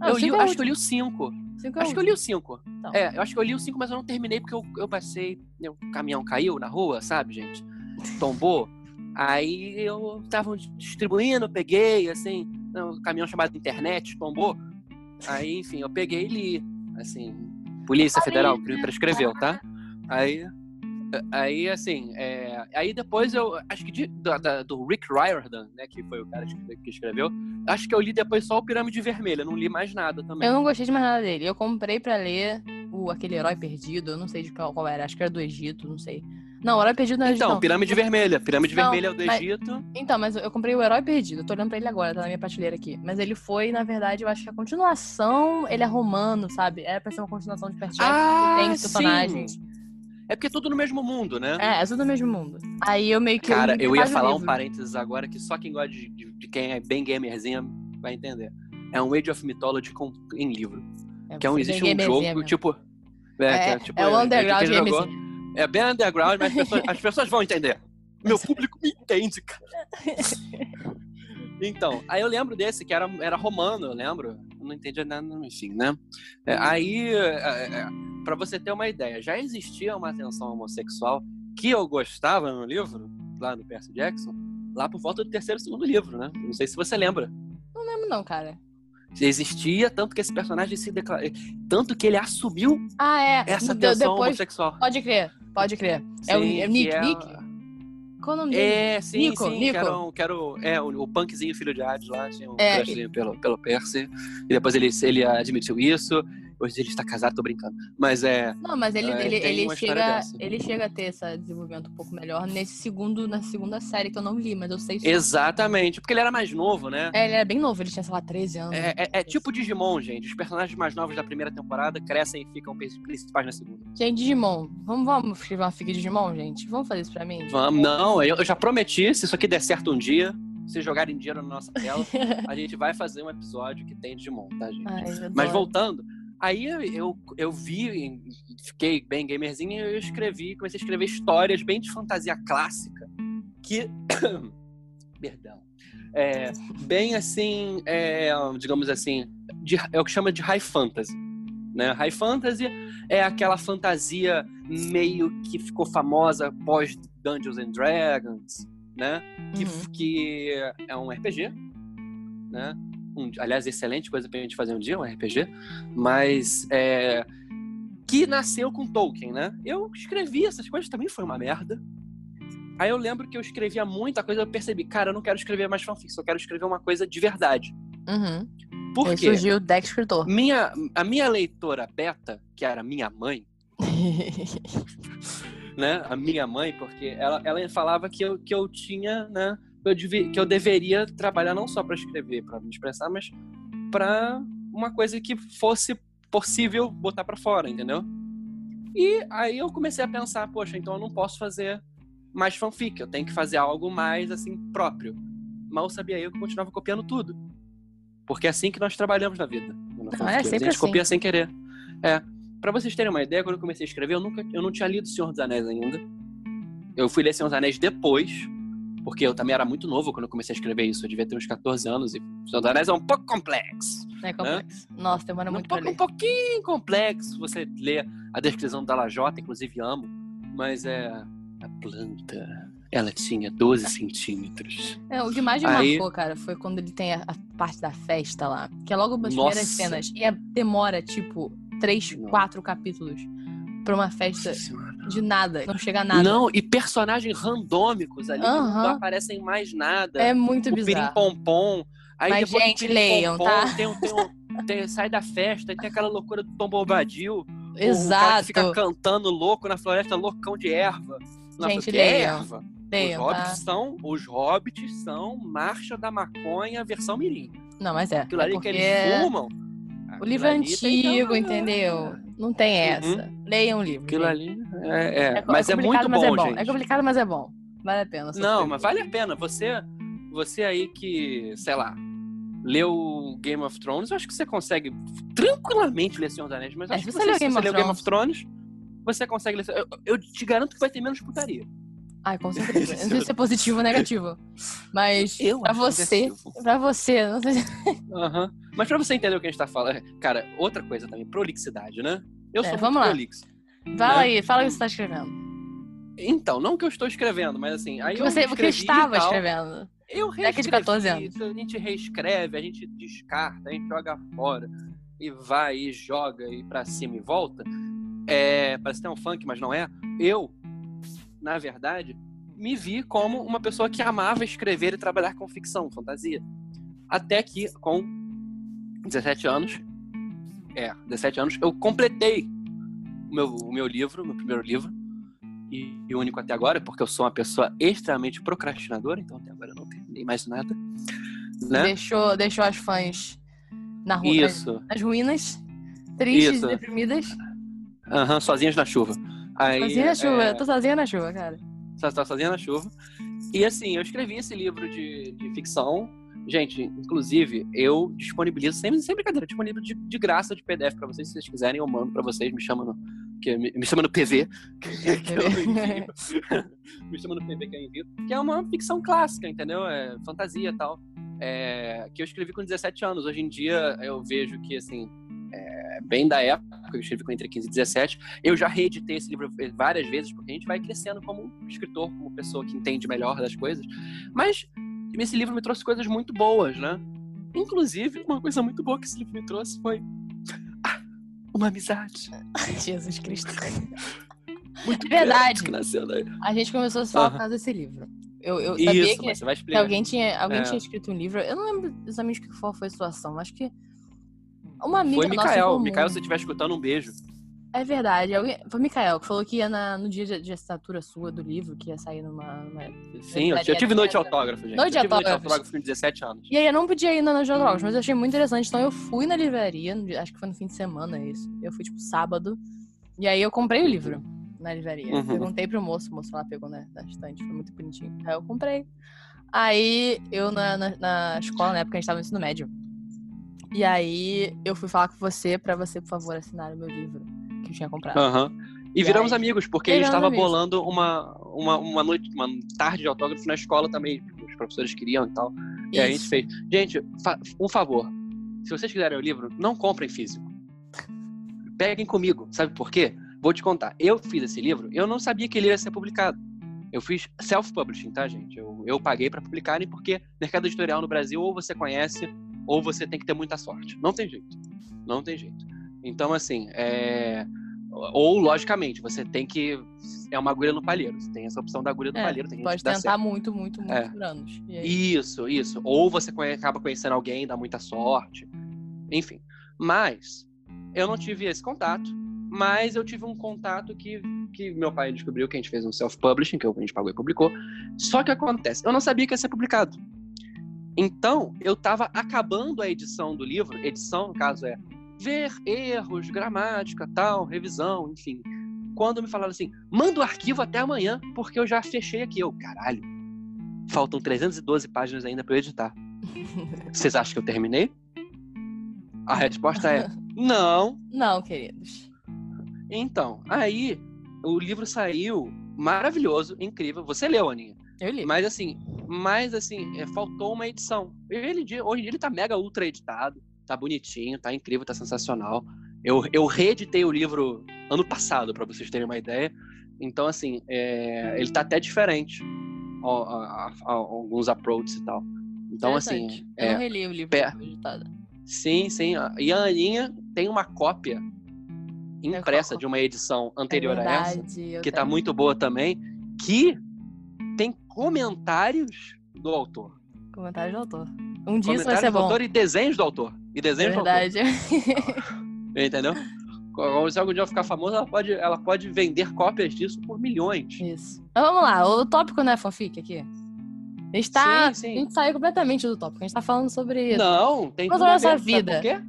Ah, eu li, é acho que eu li o 5. Cinco é Acho que eu li o 5. Então. É, eu acho que eu li o 5, mas eu não terminei porque eu, eu passei. O caminhão caiu na rua, sabe, gente? Tombou. Aí eu tava distribuindo, peguei, assim, um caminhão chamado internet, tombou. Aí, enfim, eu peguei e li. Assim, Polícia Federal, que me prescreveu, tá? Aí. Aí, assim, é, aí depois eu. Acho que de- da- da- do Rick Riordan, né? Que foi o cara que que escreveu. Acho que eu li depois só o Pirâmide Vermelha, não li mais nada também. Eu não gostei de mais nada dele. Eu comprei pra ler o, aquele Herói Perdido. Eu não sei de qual, qual era. Acho que era do Egito, não sei. Não, o Herói Perdido não do Então, Egito, não. Pirâmide Vermelha. Pirâmide Não, Vermelha é o do mas- Egito. Então, mas eu comprei o Herói Perdido. Eu tô olhando pra ele agora, tá na minha prateleira aqui. Mas ele foi, na verdade, eu acho que a continuação, ele é romano, sabe? Era pra ser uma continuação de Jackson. Ah, tem os personagens. É porque é tudo no mesmo mundo, né? É, é tudo do mesmo mundo. Aí eu meio que. Cara, li eu ia falar um parênteses agora que só quem gosta de, de- de quem é bem gamerzinha vai entender. É um Age of Mythology com, em livro. Que é um, existe um jogo, mesmo. tipo. É, É, é, tipo, é o underground quem jogou- gamerzinho. É bem underground, mas as pessoas, as pessoas vão entender. Meu público me entende, cara. Então, aí eu lembro desse, que era, era romano, eu lembro. Não entendia nada, enfim, né? É, aí, é, é, pra você ter uma ideia, já existia uma tensão homossexual que eu gostava no livro, lá no Percy Jackson, lá por volta do terceiro segundo livro, né? Não sei se você lembra. Não lembro, não, cara. Existia, tanto que esse personagem se declarou. Tanto que ele assumiu Ah, é. essa tensão depois. homossexual. Pode crer, pode crer. é, o, Sim, é o Nick, é- Nick? Qual o nome dele? É, sim, Nico, sim. Nico. Que era, um, que era o, é, o, o punkzinho filho de Hades lá, tinha um É, crushzinho pelo, pelo Percy. E depois ele, ele admitiu isso. Hoje ele está casado, tô brincando. Mas é. Não, mas ele, É, ele, ele, chega, ele chega a ter esse desenvolvimento um pouco melhor nesse segundo, na segunda série que eu não li, mas eu sei sobre. Exatamente. Porque ele era mais novo, né? É, ele era bem novo, ele tinha, sei lá, 13 anos. É, é- é tipo Digimon, gente. Os personagens mais novos da primeira temporada crescem e ficam principais na segunda. Gente, Digimon. Vamos, vamos escrever uma fic de Digimon, gente? Vamos fazer isso pra mim? Vamos, não, eu, eu já prometi, se isso aqui der certo um dia, se jogarem dinheiro na nossa tela, a gente vai fazer um episódio que tem Digimon, tá, gente? Ai, Mas voltando, aí eu, eu, vi, fiquei bem gamerzinho, e eu escrevi, comecei a escrever histórias bem de fantasia clássica, que. Perdão. É, bem assim, é, digamos assim, de, é o que chama de high fantasy. Né? High fantasy é aquela fantasia meio que ficou famosa pós Dungeons and Dragons, né? que, Uhum. que é um RPG, né? Um, aliás, excelente coisa pra gente fazer um dia, um RPG, mas é, que nasceu com Tolkien, né? Eu escrevi essas coisas, também foi uma merda. Aí eu lembro que eu escrevia muita coisa, eu percebi, cara, eu não quero escrever mais fanfiction, eu quero escrever uma coisa de verdade. Uhum. Por Aí quê? surgiu o deck escritor. Minha, a minha leitora beta, que era minha mãe, né? A minha mãe, porque ela, ela falava que eu, que eu tinha, né? Eu que eu deveria trabalhar não só para escrever, para me expressar, mas para uma coisa que fosse possível botar para fora, entendeu? E aí eu comecei a pensar, poxa, então eu não posso fazer mais fanfic, eu tenho que fazer algo mais assim próprio. Mal sabia eu que eu continuava copiando tudo. Porque é assim que nós trabalhamos na vida. no é fanfiqueiros. sempre a gente assim. copia sem querer. É. Pra vocês terem uma ideia, quando eu comecei a escrever, eu nunca, eu não tinha lido Senhor dos Anéis ainda. Eu fui ler Senhor dos Anéis depois, porque eu também era muito novo quando eu comecei a escrever isso. Eu devia ter uns 14 anos e Senhor dos Anéis é um pouco complexo. É complexo. Nossa, demora Um, muito pouco, um pouquinho complexo você lê a descrição da Lajota, inclusive amo, mas é a planta. Ela tinha 12 centímetros. É, o que mais me Aí- marcou, cara, foi quando ele tem a, a parte da festa lá. Que é logo uma das primeiras Nossa. cenas. E é- demora, tipo, três, Não. quatro capítulos pra uma festa. Nossa. De nada, não chega a nada. Não, e personagens randômicos ali que não aparecem mais nada. É muito o bizarro. Pompom. Aí Mas, depois gente, leiam, tá? Tem, um- tem um- tem- sai da festa, e tem aquela loucura do Tom Bobadil. O que Exato. fica cantando louco na floresta, loucão de erva. Na Gente, que é leiam. erva. Leiam, os, tá? hobbits são, os hobbits são Marcha da Maconha versão mirim. Não, mas é. Aquilo é ali que porque eles fumam. O aquilo livro é antigo, entendeu? Não tem essa. Leiam o livro. Aquilo ali é, é. co- mas é, muito mas bom, é bom. gente. É complicado, mas é bom. Vale a pena. Não, mas vale a pena. Você, você aí que, sei lá, leu Game of Thrones, eu acho que você consegue tranquilamente ler Senhor dos Anéis. Mas É, acho se que você você, leu se Game você of leu Game of Thrones, você consegue ler. Eu, eu te garanto que vai ter menos putaria. Ai, com certeza. Eu não sei se é positivo ou negativo. Mas Eu pra acho você, negativo. pra você, não sei se... Aham. Mas pra você entender o que a gente tá falando, cara, outra coisa também, prolixidade, né? Eu É, sou vamos lá. prolixo. Fala Né? aí, fala o que você tá escrevendo. Então, não que eu estou escrevendo, mas assim, aí Que você, eu escrevi e estava tal. escrevendo. Eu Década de reescrevi, 14 anos. A gente reescreve, a gente descarta, a gente joga fora e vai e joga e pra cima e volta. É, parece até um funk, mas não é. Eu, na verdade, me vi como uma pessoa que amava escrever e trabalhar com ficção, fantasia. Até que, com 17 anos, é, 17 anos, eu completei o meu, o meu livro, meu primeiro livro, e, e único até agora, porque eu sou uma pessoa extremamente procrastinadora, então até agora eu não terminei mais nada. Né? Deixou, deixou as fãs na rua, Isso. nas ruínas, tristes Isso. e deprimidas. Aham, sozinhas na chuva. Aí, Sozinha na chuva, é, eu tô sozinha na chuva, cara. Só tá sozinha na chuva. E assim, eu escrevi esse livro de, de ficção. Gente, inclusive, eu disponibilizo, sem, sem brincadeira, disponibilizo de, de graça de PDF pra vocês, se vocês quiserem, eu mando pra vocês, me chama no, que, me, me chama no PV, que, que eu envio. me chama no PV que eu envio, que é uma ficção clássica, entendeu? É fantasia e tal. É, que eu escrevi com 17 anos. Hoje em dia eu vejo que, assim, é bem da época, eu escrevi com entre 15 e 17. Eu já reeditei esse livro várias vezes, porque a gente vai crescendo como escritor, como pessoa que entende melhor das coisas. Mas esse livro me trouxe coisas muito boas, né? Inclusive, uma coisa muito boa que esse livro me trouxe foi ah, uma amizade. Jesus Cristo. Muito É verdade. que nasceu daí. A gente começou só por Aham. causa desse livro. Eu, eu sabia Isso, que, mas você vai que explicar. alguém, tinha, alguém É. tinha escrito um livro. Eu não lembro exatamente o que foi foi a situação. Acho que uma amiga Foi Mikael. Mikael, se você estiver escutando, um beijo. É verdade. Alguém... Foi o Mikael que falou que ia na- no dia de, assinatura sua do livro, que ia sair numa. numa- Sim, eu, eu tive noite de autógrafo, gente. Noite de eu tive noite de autógrafo com 17 anos. E aí eu não podia ir na Noite de Autógrafos, mas eu achei muito interessante. Então eu fui na livraria, acho que foi no fim de semana isso. Eu fui tipo sábado. E aí eu comprei o livro na livraria. Uhum. Perguntei pro moço, o moço lá pegou na, na estante, foi muito bonitinho. Aí eu comprei. Aí eu na, na, na escola, na época a gente tava no ensino médio. E aí eu fui falar com você pra você, por favor, assinar o meu livro que eu tinha comprado. Aham. E E viramos aí? amigos, porque a gente estava bolando uma, uma, uma noite, uma tarde de autógrafo na escola também. Os professores queriam e tal. E aí a gente fez. Gente, um favor. Se vocês quiserem o livro, não comprem físico. Peguem comigo. Sabe por quê? Vou te contar. Eu fiz esse livro, eu não sabia que ele ia ser publicado. Eu fiz self-publishing, tá, gente? Eu, eu paguei para publicarem porque mercado editorial no Brasil ou você conhece ou você tem que ter muita sorte. Não tem jeito. Não tem jeito. Então, assim, é... ou logicamente, você tem que. É uma agulha no palheiro. Você tem essa opção da agulha no É, palheiro. Tem Pode tentar muito, muito, muito É. por anos. Isso, isso. Ou você acaba conhecendo alguém, dá muita sorte. Enfim. Mas eu não tive esse contato. Mas eu tive um contato que, que meu pai descobriu que a gente fez um self-publishing, que a gente pagou e publicou. Só que acontece, eu não sabia que ia ser publicado. Então, eu estava acabando a edição do livro. Edição, no caso, é ver erros, gramática, tal, revisão, enfim. Quando me falaram assim, manda o arquivo até amanhã, porque eu já fechei aqui. Eu, caralho, faltam 312 páginas ainda para eu editar. Vocês acham que eu terminei? A resposta é não. Não, queridos. Então, aí o livro saiu maravilhoso, incrível. Você leu, Aninha? Eu li. Mas assim, mas assim, é, faltou uma edição. Ele, hoje em dia ele tá mega ultra editado, tá bonitinho, tá incrível, tá sensacional. Eu, eu reeditei o livro ano passado, para vocês terem uma ideia. Então, assim, é, ele tá até diferente. a- a- a- alguns approaches e tal. Então, assim. Eu é, reli o livro pé- editado. sim, sim. E a Aninha tem uma cópia impressa de uma edição anterior é a essa, que tá muito boa também, que comentários do autor. Comentários do autor. Um disso vai ser bom. do autor e desenhos do autor. E desenhos é verdade. do autor. Entendeu? Se algum dia ficar famoso, ela pode, ela pode vender cópias disso por milhões. Isso. Então, vamos lá, o tópico não é fanfic aqui? A gente, tá, sim, sim. a gente saiu completamente do tópico. A gente tá falando sobre. Não, tem tudo a nossa vida. Sabe por quê?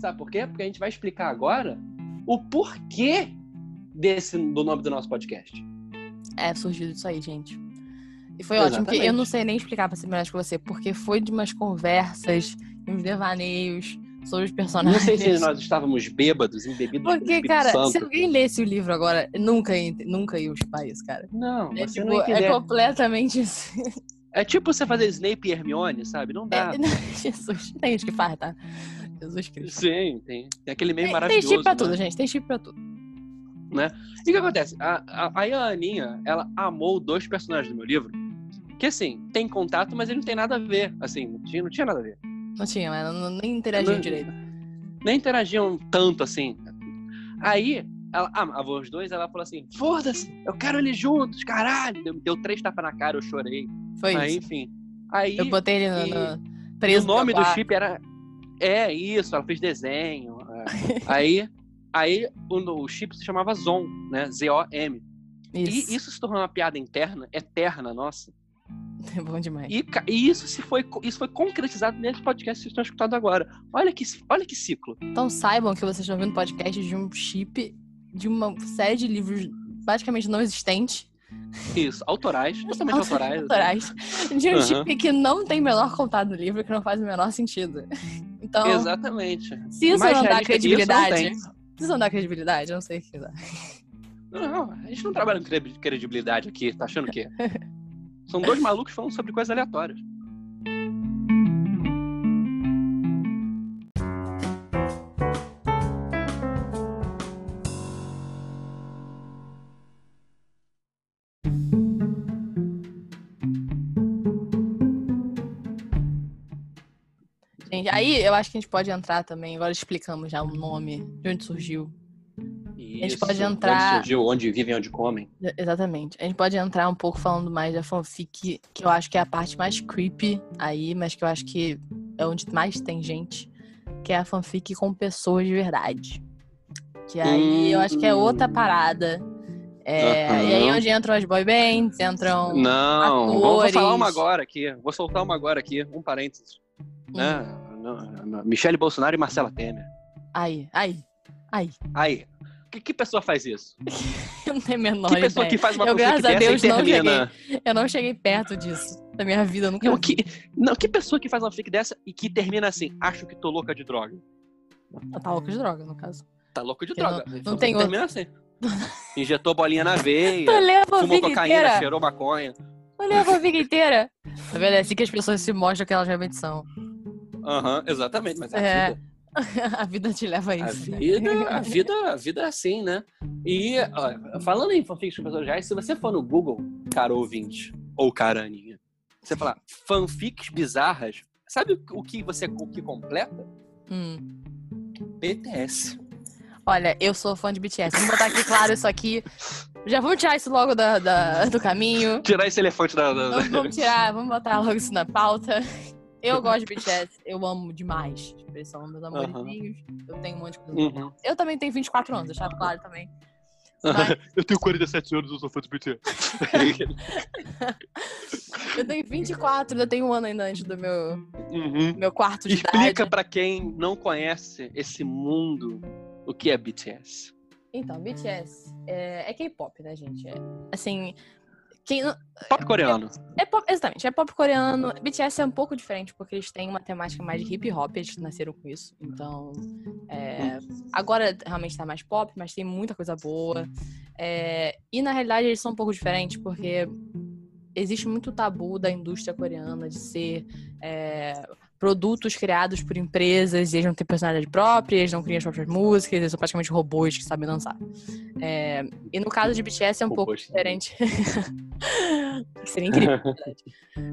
Sabe por quê? Porque a gente vai explicar agora o porquê desse, do nome do nosso podcast. É, surgiu disso aí, gente. E foi Exatamente. ótimo, porque eu não sei nem explicar pra ser melhor que você, porque foi de umas conversas, uns devaneios sobre os personagens. Não sei se nós estávamos bêbados, embebidos Porque, cara, Santo. se alguém lesse o livro agora, nunca, nunca ia chupar isso, cara. Não, é, tipo, não é completamente assim. É tipo você fazer Snape e Hermione, sabe? Não dá. É, Jesus, tem gente que faz, tá? Jesus Cristo. Sim, tem, tem aquele meio tem, maravilhoso. Tem chip pra né? tudo, gente. Tem chip pra tudo. Né? E o que acontece? A, a, a Aninha, ela amou dois personagens do meu livro, que assim, tem contato, mas ele não tem nada a ver. Assim, não tinha, não tinha nada a ver. Não tinha, mas não, nem interagiam não, direito. Nem interagiam tanto assim. Aí, ela, ah, os dois, ela falou assim: foda-se, eu quero eles juntos, caralho. Deu, deu três tapas na cara, eu chorei. Foi aí, isso. enfim. Aí, eu botei ele no, no preso. O nome do chip era. É, isso, ela fez desenho. É. aí, aí o, o, chip se chamava Zom, né? Z-O-M. Isso. E isso se tornou uma piada interna, eterna, nossa. É bom demais. E, e, isso, se foi, isso foi concretizado nesse podcast que vocês estão escutando agora. Olha que, olha que ciclo. Então saibam que vocês estão vendo podcast de um chip de uma série de livros basicamente não existente. Isso, autorais, justamente autorais. autorais. De um uhum. chip que não tem menor contato no livro, que não faz o menor sentido. Então. Exatamente. Se isso Mais não dá credibilidade. Isso não, isso não dá credibilidade, eu não sei o que dá. Não, não, a gente não trabalha com credibilidade aqui, tá achando o quê? São dois malucos falando sobre coisas aleatórias. Gente, aí eu acho que a gente pode entrar também. Agora explicamos já o nome, de onde surgiu. Isso, a gente pode entrar. Onde surgiu, onde vivem, onde comem. Exatamente. A gente pode entrar um pouco falando mais da fanfic, que eu acho que é a parte mais creepy aí, mas que eu acho que é onde mais tem gente, que é a fanfic com pessoas de verdade. Que aí hum... eu acho que é outra hum. parada. É, uhum. E aí onde entram as boy bands, entram. Não, atores. vou falar uma agora aqui. Vou soltar uma agora aqui, um parênteses. Hum. Né? Michele Bolsonaro e Marcela Temer. Aí, aí, aí. Aí. Que, que pessoa faz isso? eu não tenho a menor Que pessoa ideia. que faz uma eu, graças a Deus, não cheguei. Eu não cheguei perto disso. Na minha vida, eu nunca não, que, não, que pessoa que faz uma fic dessa e que termina assim, acho que tô louca de droga. Tá louca de droga, no caso. Tá louca de droga. Não, não tem termina assim. Injetou bolinha na veia, fumou cocaína, inteira. cheirou maconha. Olha a vida inteira. Tá vendo? É assim que as pessoas se mostram que elas realmente são. Aham, uhum, exatamente, mas é, a vida. a vida te leva a isso. A vida, né? a vida, a vida é assim, né? E ó, falando em fanfics reais, se você for no Google, cara ouvinte, ou cara Aninha, você falar fanfics bizarras, sabe o que você o que completa? Hum. BTS. Olha, eu sou fã de BTS. Vamos botar aqui claro isso aqui. Já vamos tirar isso logo da, da do caminho. Tirar esse elefante da. da... Vamos, vamos tirar, vamos botar logo isso na pauta. Eu gosto de BTS, eu amo demais. Tipo, eles são meus amorzinhos. Uhum. Eu tenho um monte de coisa. Uhum. Eu também tenho 24 anos, deixar claro também. Mas... eu tenho 47 anos, eu sou fã de BTS. eu tenho 24, ainda tenho um ano ainda antes do meu, uhum. meu quarto de Explica idade. pra quem não conhece esse mundo o que é BTS. Então, BTS é, é K-pop, né, gente? É, assim, quem... Pop coreano. É, é, pop, exatamente, é pop coreano. BTS é um pouco diferente, porque eles têm uma temática mais de hip hop, eles nasceram com isso. Então, é, agora realmente tá mais pop, mas tem muita coisa boa. É, e na realidade eles são um pouco diferentes, porque existe muito tabu da indústria coreana de ser é, produtos criados por empresas e eles não têm personalidade própria, eles não criam as próprias músicas, eles são praticamente robôs que sabem dançar. É, e no caso de BTS é um robôs. pouco diferente. Seria incrível, na verdade.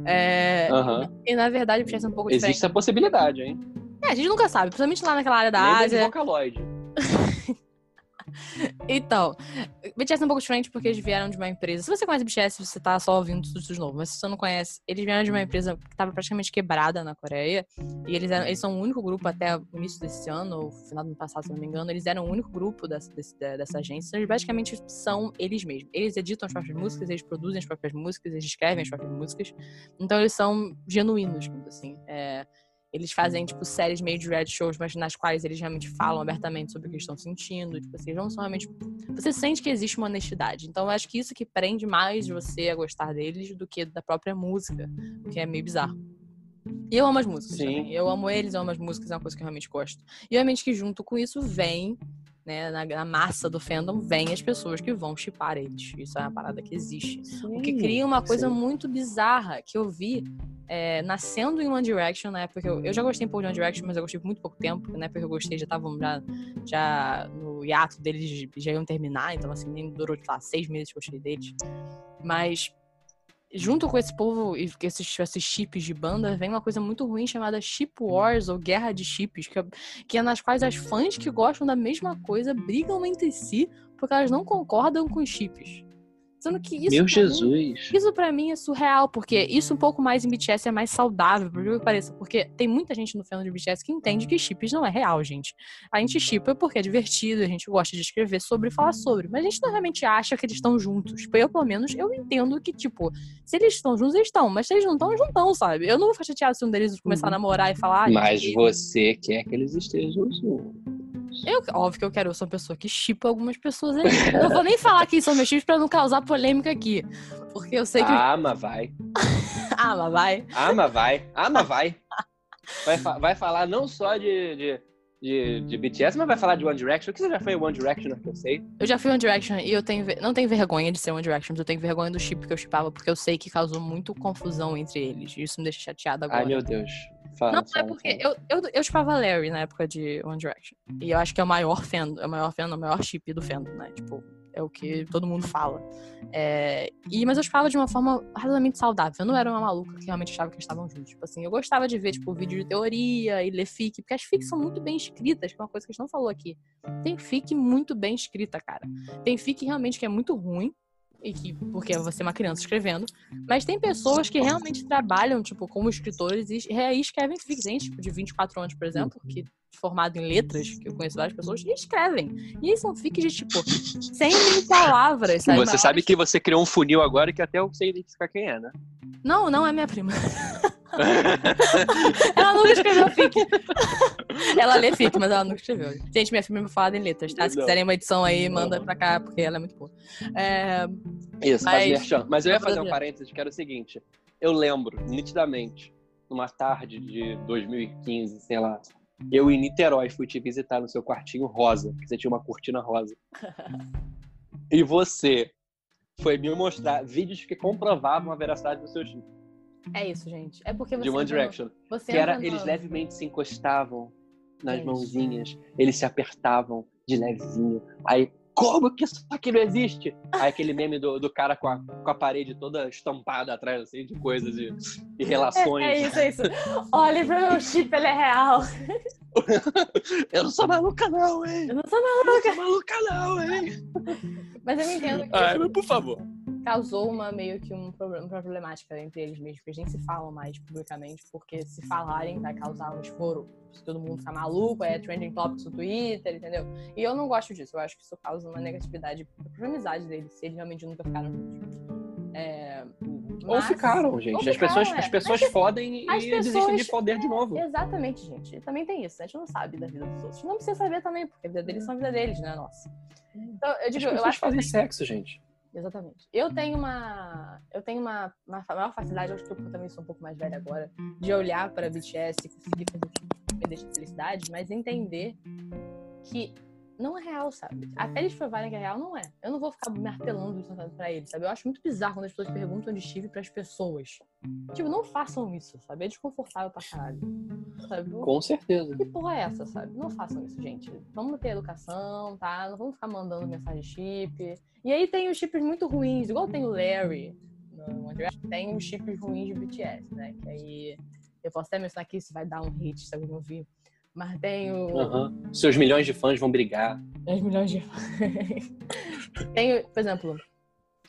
É, uhum. E na verdade o BTS é um pouco Existe diferente. Existe essa possibilidade, hein? É, a gente nunca sabe, principalmente lá naquela área da Lembra Ásia. De Vocaloid. então, BTS é um pouco diferente porque eles vieram de uma empresa. Se você conhece BTS, você tá só ouvindo tudo de novo. Mas se você não conhece, eles vieram de uma empresa que tava praticamente quebrada na Coreia. E eles, eram, eles são o único grupo até o início desse ano, ou final do ano passado, se não me engano. Eles eram o único grupo dessa, desse, dessa agência. Eles basicamente são eles mesmos. Eles editam as próprias músicas, eles produzem as próprias músicas, eles escrevem as próprias músicas. Então eles são genuínos, assim. É, eles fazem, tipo, séries meio de red shows, mas nas quais eles realmente falam abertamente sobre o que estão sentindo. Tipo assim, eles não são realmente. Você sente que existe uma honestidade. Então, eu acho que isso que prende mais você a gostar deles do que da própria música, o que é meio bizarro. E eu amo as músicas Sim. também. Eu amo eles, eu amo as músicas, é uma coisa que eu realmente gosto. E, obviamente, que junto com isso vem né, na, na, massa do fandom, vem as pessoas que vão chipar eles. Isso é uma parada que existe. Sim, o que cria uma coisa sim. muito bizarra que eu vi é, nascendo em One Direction, na época eu, eu já gostei um pouco de One Direction, mas eu gostei por muito pouco tempo. Na época eu gostei, já estavam já, já no hiato deles, já iam terminar, então assim, nem durou, sei lá, seis meses que eu gostei deles. Mas junto com esse povo e esses, esses chips de banda, vem uma coisa muito ruim chamada Chip Wars, ou Guerra de Chips, que é, que é nas quais as fãs que gostam da mesma coisa brigam entre si porque elas não concordam com os chips. Sendo que isso. Meu Jesus! Mim, isso pra mim é surreal, porque isso um pouco mais em BTS é mais saudável, por que pareça. Porque tem muita gente no fandom de BTS que entende que chips não é real, gente. A gente chipa porque é divertido, a gente gosta de escrever sobre e falar sobre. Mas a gente não realmente acha que eles estão juntos. Tipo, eu, pelo menos, eu entendo que, tipo, se eles estão juntos, eles estão. Mas se eles não estão, eles não estão, sabe? Eu não vou ficar chateado se um deles começar a uhum. namorar e falar. Mas você quer que eles estejam juntos. Eu, óbvio que eu quero, eu sou uma pessoa que chipa algumas pessoas ali. Eu não vou nem falar quem são meus chips pra não causar polêmica aqui. Porque eu sei que. Ah, mas vai. ah, mas vai. Ah, mas vai. Ah, mas vai. Vai, vai falar não só de, de, de, de, BTS, mas vai falar de One Direction. Que você já foi One Direction, que eu sei? Eu já fui One Direction e eu tenho, não tenho vergonha de ser One Direction, mas eu tenho vergonha do chip que eu chipava, porque eu sei que causou muito confusão entre eles. E isso me deixa chateada agora. Ai, meu Deus. Fala, não, fala, é porque eu, eu, eu chipava Larry na época de One Direction. E eu acho que é o maior fandom, é o maior fandom, o maior chip do fandom, né? Tipo, é o que todo mundo fala. É, e, mas eu chipava de uma forma relativamente saudável. Eu não era uma maluca que realmente achava que eles estavam juntos. Tipo assim, eu gostava de ver, tipo, vídeo de teoria e ler fic, porque as fics são muito bem escritas, que é uma coisa que a gente não falou aqui. Tem fic muito bem escrita, cara. Tem fic realmente que é muito ruim, e que, porque você é uma criança escrevendo, mas tem pessoas que realmente trabalham, tipo, como escritores e, escrevem ficções, tipo, de 24 anos, por exemplo, que formado em letras, que eu conheço várias pessoas, e escrevem. E aí são fics de, tipo, 100 mil palavras, sabe? Você sabe que você criou um funil agora que até eu sei identificar quem é, né? Não, não é minha prima. ela nunca escreveu fic. ela lê fic, mas ela nunca escreveu. Gente, minha filha me fala em letras, tá? Se não. quiserem uma edição aí, manda pra cá, porque ela é muito boa. É... Isso, mas... faz Mas eu ia fazer um parênteses que era o seguinte. Eu lembro, nitidamente, numa tarde de 2015, sei lá, eu em Niterói fui te visitar no seu quartinho rosa, que você tinha uma cortina rosa. e você foi me mostrar vídeos que comprovavam a veracidade do seu chip. É isso, gente. É porque você. De One Direction. Você que era, eles levemente se encostavam nas gente. mãozinhas, eles se apertavam de levezinho. Aí, como que isso aqui não existe? Aí aquele meme do, do cara com a, com a parede toda estampada atrás, assim, de coisas e, e relações. É, é, isso, é isso. Olha, meu chip, ele é real. eu não sou maluca, não, hein? Eu não sou maluca. Eu não sou maluca, não, hein? Mas eu entendo que. Ai, mas por favor causou uma meio que um problema, uma problemática entre eles mesmos, porque a gente se falam mais publicamente, porque se falarem vai causar um esforo, se todo mundo ficar maluco, é trending topics no Twitter, entendeu? E eu não gosto disso, eu acho que isso causa uma negatividade pra amizade deles, se eles realmente nunca ficaram juntos. É, mas... Ou ficaram, gente. Ou ficaram, as pessoas, é. as pessoas fodem e pessoas... desistem de foder de novo. Exatamente, gente. E também tem isso. A gente não sabe da vida dos outros. Não precisa saber também, porque a vida deles são a vida deles, não é nossa. Então, eu digo, as pessoas eu acho fazem que... sexo, gente. Exatamente. Eu tenho uma. Eu tenho uma, uma maior facilidade, acho que eu também sou um pouco mais velha agora, de olhar para BTS e conseguir fazer me deixa felicidade, mas entender que não é real, sabe? Até eles provarem que é real, não é. Eu não vou ficar martelando isso pra eles, sabe? Eu acho muito bizarro quando as pessoas perguntam de Steve pras pessoas. Tipo, não façam isso, sabe? É desconfortável pra caralho. Sabe? Com certeza. Que porra é essa, sabe? Não façam isso, gente. Vamos ter educação, tá? Não vamos ficar mandando mensagem chip. E aí tem os chips muito ruins, igual tem o Larry no Tem os chips ruins de BTS, né? Que aí eu posso até mencionar aqui se vai dar um hit se alguém ouvir. Mas tem o. Uhum. Seus milhões de fãs vão brigar. 10 milhões de fãs. tem, por exemplo,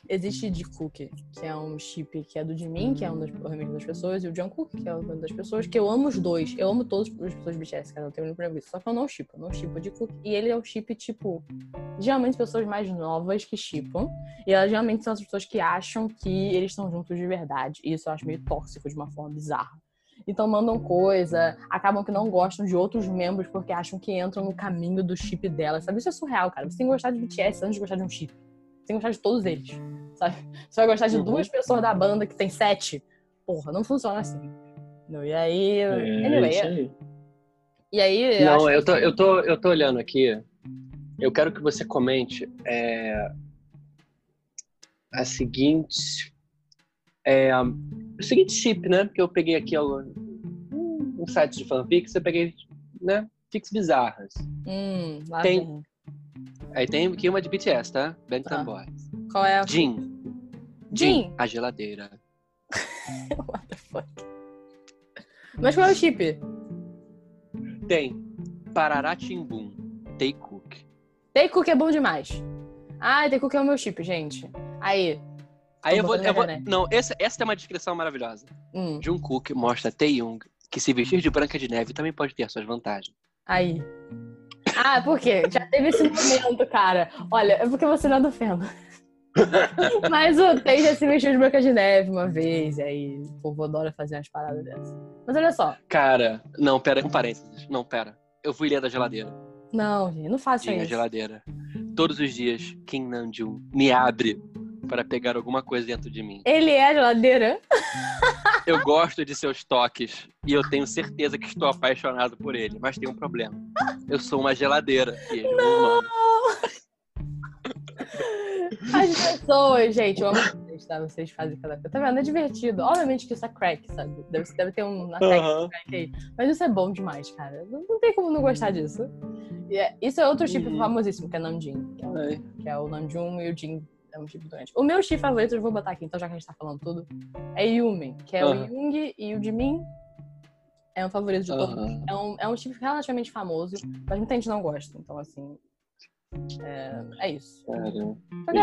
existe de Cook, que é um chip que é do Jimin, que é um dos amigos das pessoas, e o Jungkook, que é uma das pessoas, que eu amo os dois. Eu amo todas as pessoas do BTS, cara, não tenho nenhum problema com isso. Só que eu não chipo, eu não chipo de Cook. E ele é o chip, tipo, geralmente pessoas mais novas que chipam. E elas geralmente são as pessoas que acham que eles estão juntos de verdade. E isso eu acho meio tóxico de uma forma bizarra. Então mandam coisa, acabam que não gostam de outros membros porque acham que entram no caminho do chip dela, sabe? Isso é surreal, cara. Você tem que gostar de BTS antes de gostar de um chip. Você tem que gostar de todos eles, sabe? Você vai gostar de Uhum. duas pessoas da banda que tem sete. Porra, não funciona assim. Não, e aí. É, anyway, aí. e aí. Não, eu que- tô, eu, tô, eu tô olhando aqui. Eu quero que você comente é, a seguinte. É, o seguinte chip, né? Porque eu peguei aqui ó, um, site de fanfics, eu peguei, né? Fics bizarras. Hum, Tem- vem. Aí tem aqui uma de BTS, tá? Bangtan Tá. Boys. Qual é a. Jin. Jin. A geladeira. What the fuck? Mas qual é o chip? Tem Pararatimbum. Taekook. Taekook é bom demais. Ah, Taekook é o meu chip, gente. Aí. Aí eu vou. Eu vou não, essa, essa tem uma descrição maravilhosa. Hum, Jungkook mostra Taeyong que se vestir de Branca de Neve também pode ter suas vantagens. aí. Ah, por quê? Já teve esse momento, cara. Olha, é porque você não é do Fendo. Mas o Tay já se vestiu de Branca de Neve uma vez, e aí o povo adora fazer umas paradas dessas. Mas olha só. Cara, não, pera, um parênteses. Não, pera. Eu fui ler da geladeira. Não, gente, não Tinha a isso. geladeira. Todos os dias, Kim Namjoon me abre para pegar alguma coisa dentro de mim. Ele é a geladeira? Eu gosto de seus toques e eu tenho certeza que estou apaixonado por ele, mas tem um problema. Eu sou uma geladeira e ele é um humano. As pessoas, gente, eu amo vocês, tá? Vocês fazem cada coisa. Tá vendo? É divertido. Obviamente que isso é crack, sabe? Deve, deve ter um ataque Aham. crack aí. Mas isso é bom demais, cara. Não, não tem como não gostar disso. E é- isso é outro chip Uhum. famosíssimo, que é Namjoon. Que é o, Ai. que é o Namjoon e o Jin. É um chip doente. O meu chip favorito, eu vou botar aqui, então já que a gente tá falando tudo, é Yumin, que é o Jung e o Jimin. É um favorito de todos. É um, é um chip relativamente famoso, mas muita gente não gosta. Então, assim. É, é isso. Forma,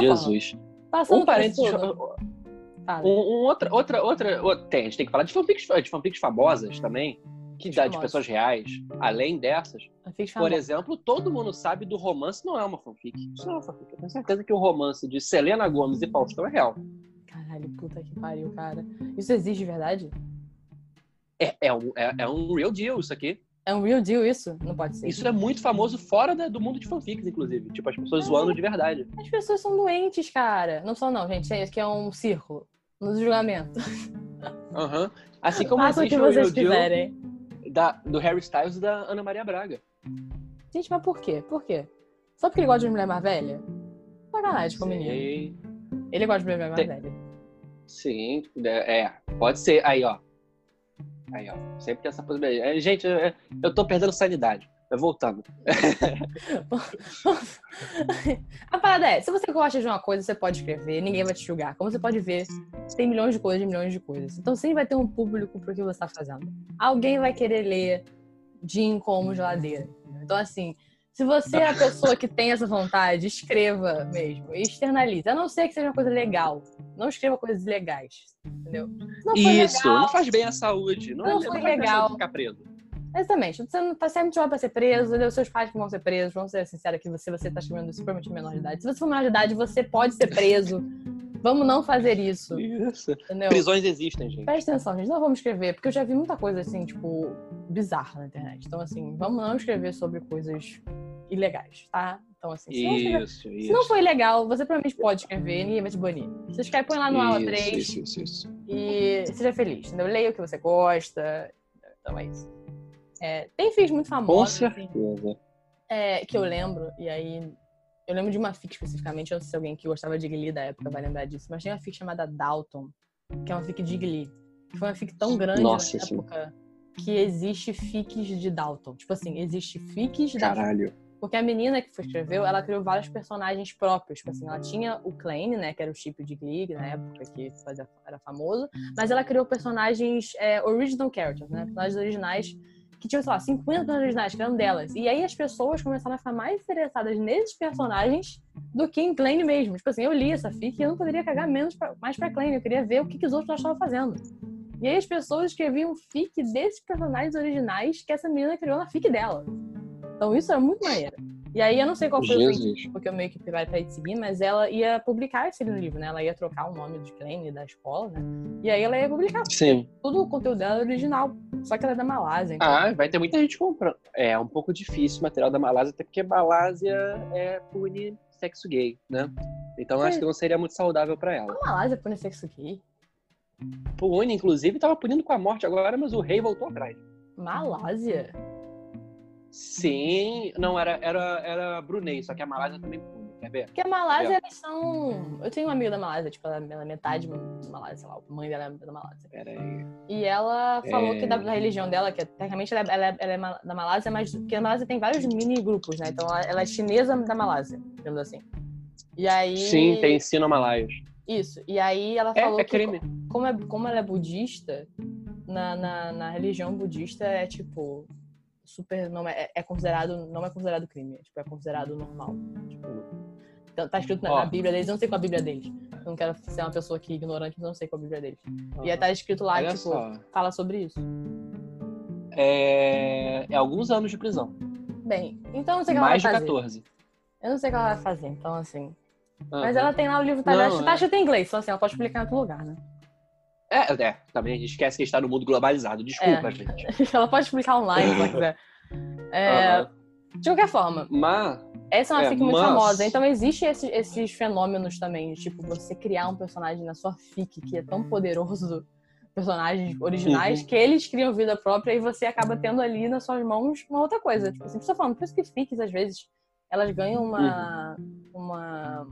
Jesus. Passando Um parênteses. Um, um outra, outra, outra, outra- Tem, a gente tem que falar de fanfics, de fanfics famosas também, que dá de pessoas reais. Além dessas, por exemplo, todo mundo sabe do romance, não é uma fanfic. Isso não é uma fanfic. Eu tenho certeza que o romance de Selena Gomes e Faustão é real. Caralho, puta que pariu, cara. Isso existe de verdade? É, é, um, é, é um real deal isso aqui. É um real deal isso? Não pode ser. Isso é muito famoso fora da- do mundo de fanfics, inclusive. Tipo, as pessoas zoando de verdade. As pessoas são doentes, cara. Não são, não, gente. Isso aqui é um círculo. No julgamento. Aham. Assim como Façam o que existe o real vocês deal quiserem. Da, do Harry Styles e da Ana Maria Braga. Gente, mas por quê? Por quê? Só porque ele gosta de mulher mais velha? Sacanagem com o menino. Ele gosta de mulher mais Tem- velha. Sim, é, é, pode ser. Aí, ó. Aí, ó. Sempre tem essa possibilidade. É, Gente, eu, eu tô perdendo sanidade. Mas Voltando. A parada é, se você gosta de uma coisa, você pode escrever, ninguém vai te julgar. Como você pode ver, tem milhões de coisas, milhões de coisas. Então sempre vai ter um público pro que você tá fazendo. Alguém vai querer ler Jim como geladeira. Então, assim, se você é a pessoa que tem essa vontade, escreva mesmo. E externalize. A não ser que seja uma coisa legal. Não escreva coisas ilegais. Entendeu? Não foi Isso, legal. não faz bem à saúde. Não, Não é, foi faz bem à legal. saúde ficar preso. Exatamente. Você não tá sempre jovem pra ser preso, entendeu? Seus pais que vão ser presos. Vamos ser sinceros aqui, se você tá escrevendo isso provavelmente menor de idade. Se você for menor de idade, você pode ser preso. Vamos não fazer isso, Isso. entendeu? Prisões existem, gente. Presta atenção, gente. Não vamos escrever, porque eu já vi muita coisa assim, tipo, bizarra na internet. Então, assim, vamos não escrever sobre coisas ilegais, tá? Então, assim, se não, escrever- Isso, se isso. não for ilegal, você provavelmente pode escrever, ninguém vai te banir. Você escreve, põe lá no aula 3 Isso, isso, isso. e seja feliz, entendeu? Leia o que você gosta. Então é isso. É, tem filmes muito Com famosos, assim, certeza. é, que eu lembro, e aí. Eu lembro de uma fic especificamente, eu não sei se alguém que gostava de Glee da época vai lembrar disso, mas tem uma fic chamada Dalton, que é uma fic de Glee. Que foi uma fic tão grande Nossa, na sim. época que existe fics de Dalton. Tipo assim, existe fics da Caralho. porque a menina que foi escreveu, ela criou vários personagens próprios. Tipo assim, ela tinha o Klein, né? Que era o chip de Glee, na época que fazia, era famoso. Mas ela criou personagens é, original characters, né? Personagens originais que tinha, sei lá, 50 personagens originais, que eram delas. E aí as pessoas começaram a ficar mais interessadas nesses personagens do que em Klein mesmo. Tipo assim, eu li essa fic e eu não poderia cagar menos pra, mais pra Klein. Eu queria ver o que, que os outros estavam fazendo. E aí as pessoas escreviam fic desses personagens originais que essa menina criou na fic dela. Então isso é muito maneiro. E aí eu não sei qual foi Jesus. o feitiço, porque eu meio que vai de seguir, mas ela ia publicar esse livro, né? Ela ia trocar o nome de Klein da escola, né? E aí ela ia publicar. Sim. Tudo o conteúdo dela é original, só que ela é da Malásia. Então... Ah, vai ter muita gente comprando. É um pouco difícil o material da Malásia, até porque Malásia é pune sexo gay, né? Então acho que não seria muito saudável para ela. A Malásia pune sexo gay? Pune, inclusive, tava punindo com a morte agora, mas o rei voltou atrás. Malásia? Sim, não, era, era, era Brunei, só que a Malásia também pune, quer ver? Porque a Malásia, eles são. Eu tenho uma amiga da Malásia, tipo, ela é metade da Malásia, sei lá, a mãe dela é da Malásia. Peraí. E ela falou é... que da, da, religião dela, que tecnicamente ela, é, ela, é, ela, é da Malásia, mas que a Malásia tem vários mini grupos, né? Então ela, ela é chinesa da Malásia, digamos assim. E aí. Sim, tem ensino malaios. Isso. E aí ela é, falou é, que como, é, como ela é budista, na, na, na religião budista é tipo super não é, é considerado não é considerado crime, é, tipo, é considerado normal. Tipo, então, tá escrito na, na, Bíblia deles, eu não sei qual a Bíblia deles. Eu não quero ser uma pessoa aqui ignorante, mas eu não sei qual a Bíblia deles. Uhum. E aí tá escrito lá, Olha tipo, só. fala sobre isso. É... é alguns anos de prisão. Bem, então não sei o que ela vai fazer. Mais de 14. Eu não sei o que ela vai fazer, então assim. Uhum. Mas ela tem lá o livro, tá, não, tá é... escrito em inglês, então assim, ela pode explicar em outro lugar, né? É, é, também a gente esquece que a gente tá no mundo globalizado. Desculpa, é. gente. ela pode explicar online se ela quiser. É, uhum. De qualquer forma. Mas. Essa é uma é, fic muito mas... famosa. Então existe esse, esses fenômenos também, tipo, você criar um personagem na sua fic que é tão poderoso, personagens originais, uhum. que eles criam vida própria e você acaba tendo ali nas suas mãos uma outra coisa. Tipo assim, você falando, por isso que fics, às vezes, elas ganham uma, uhum. uma,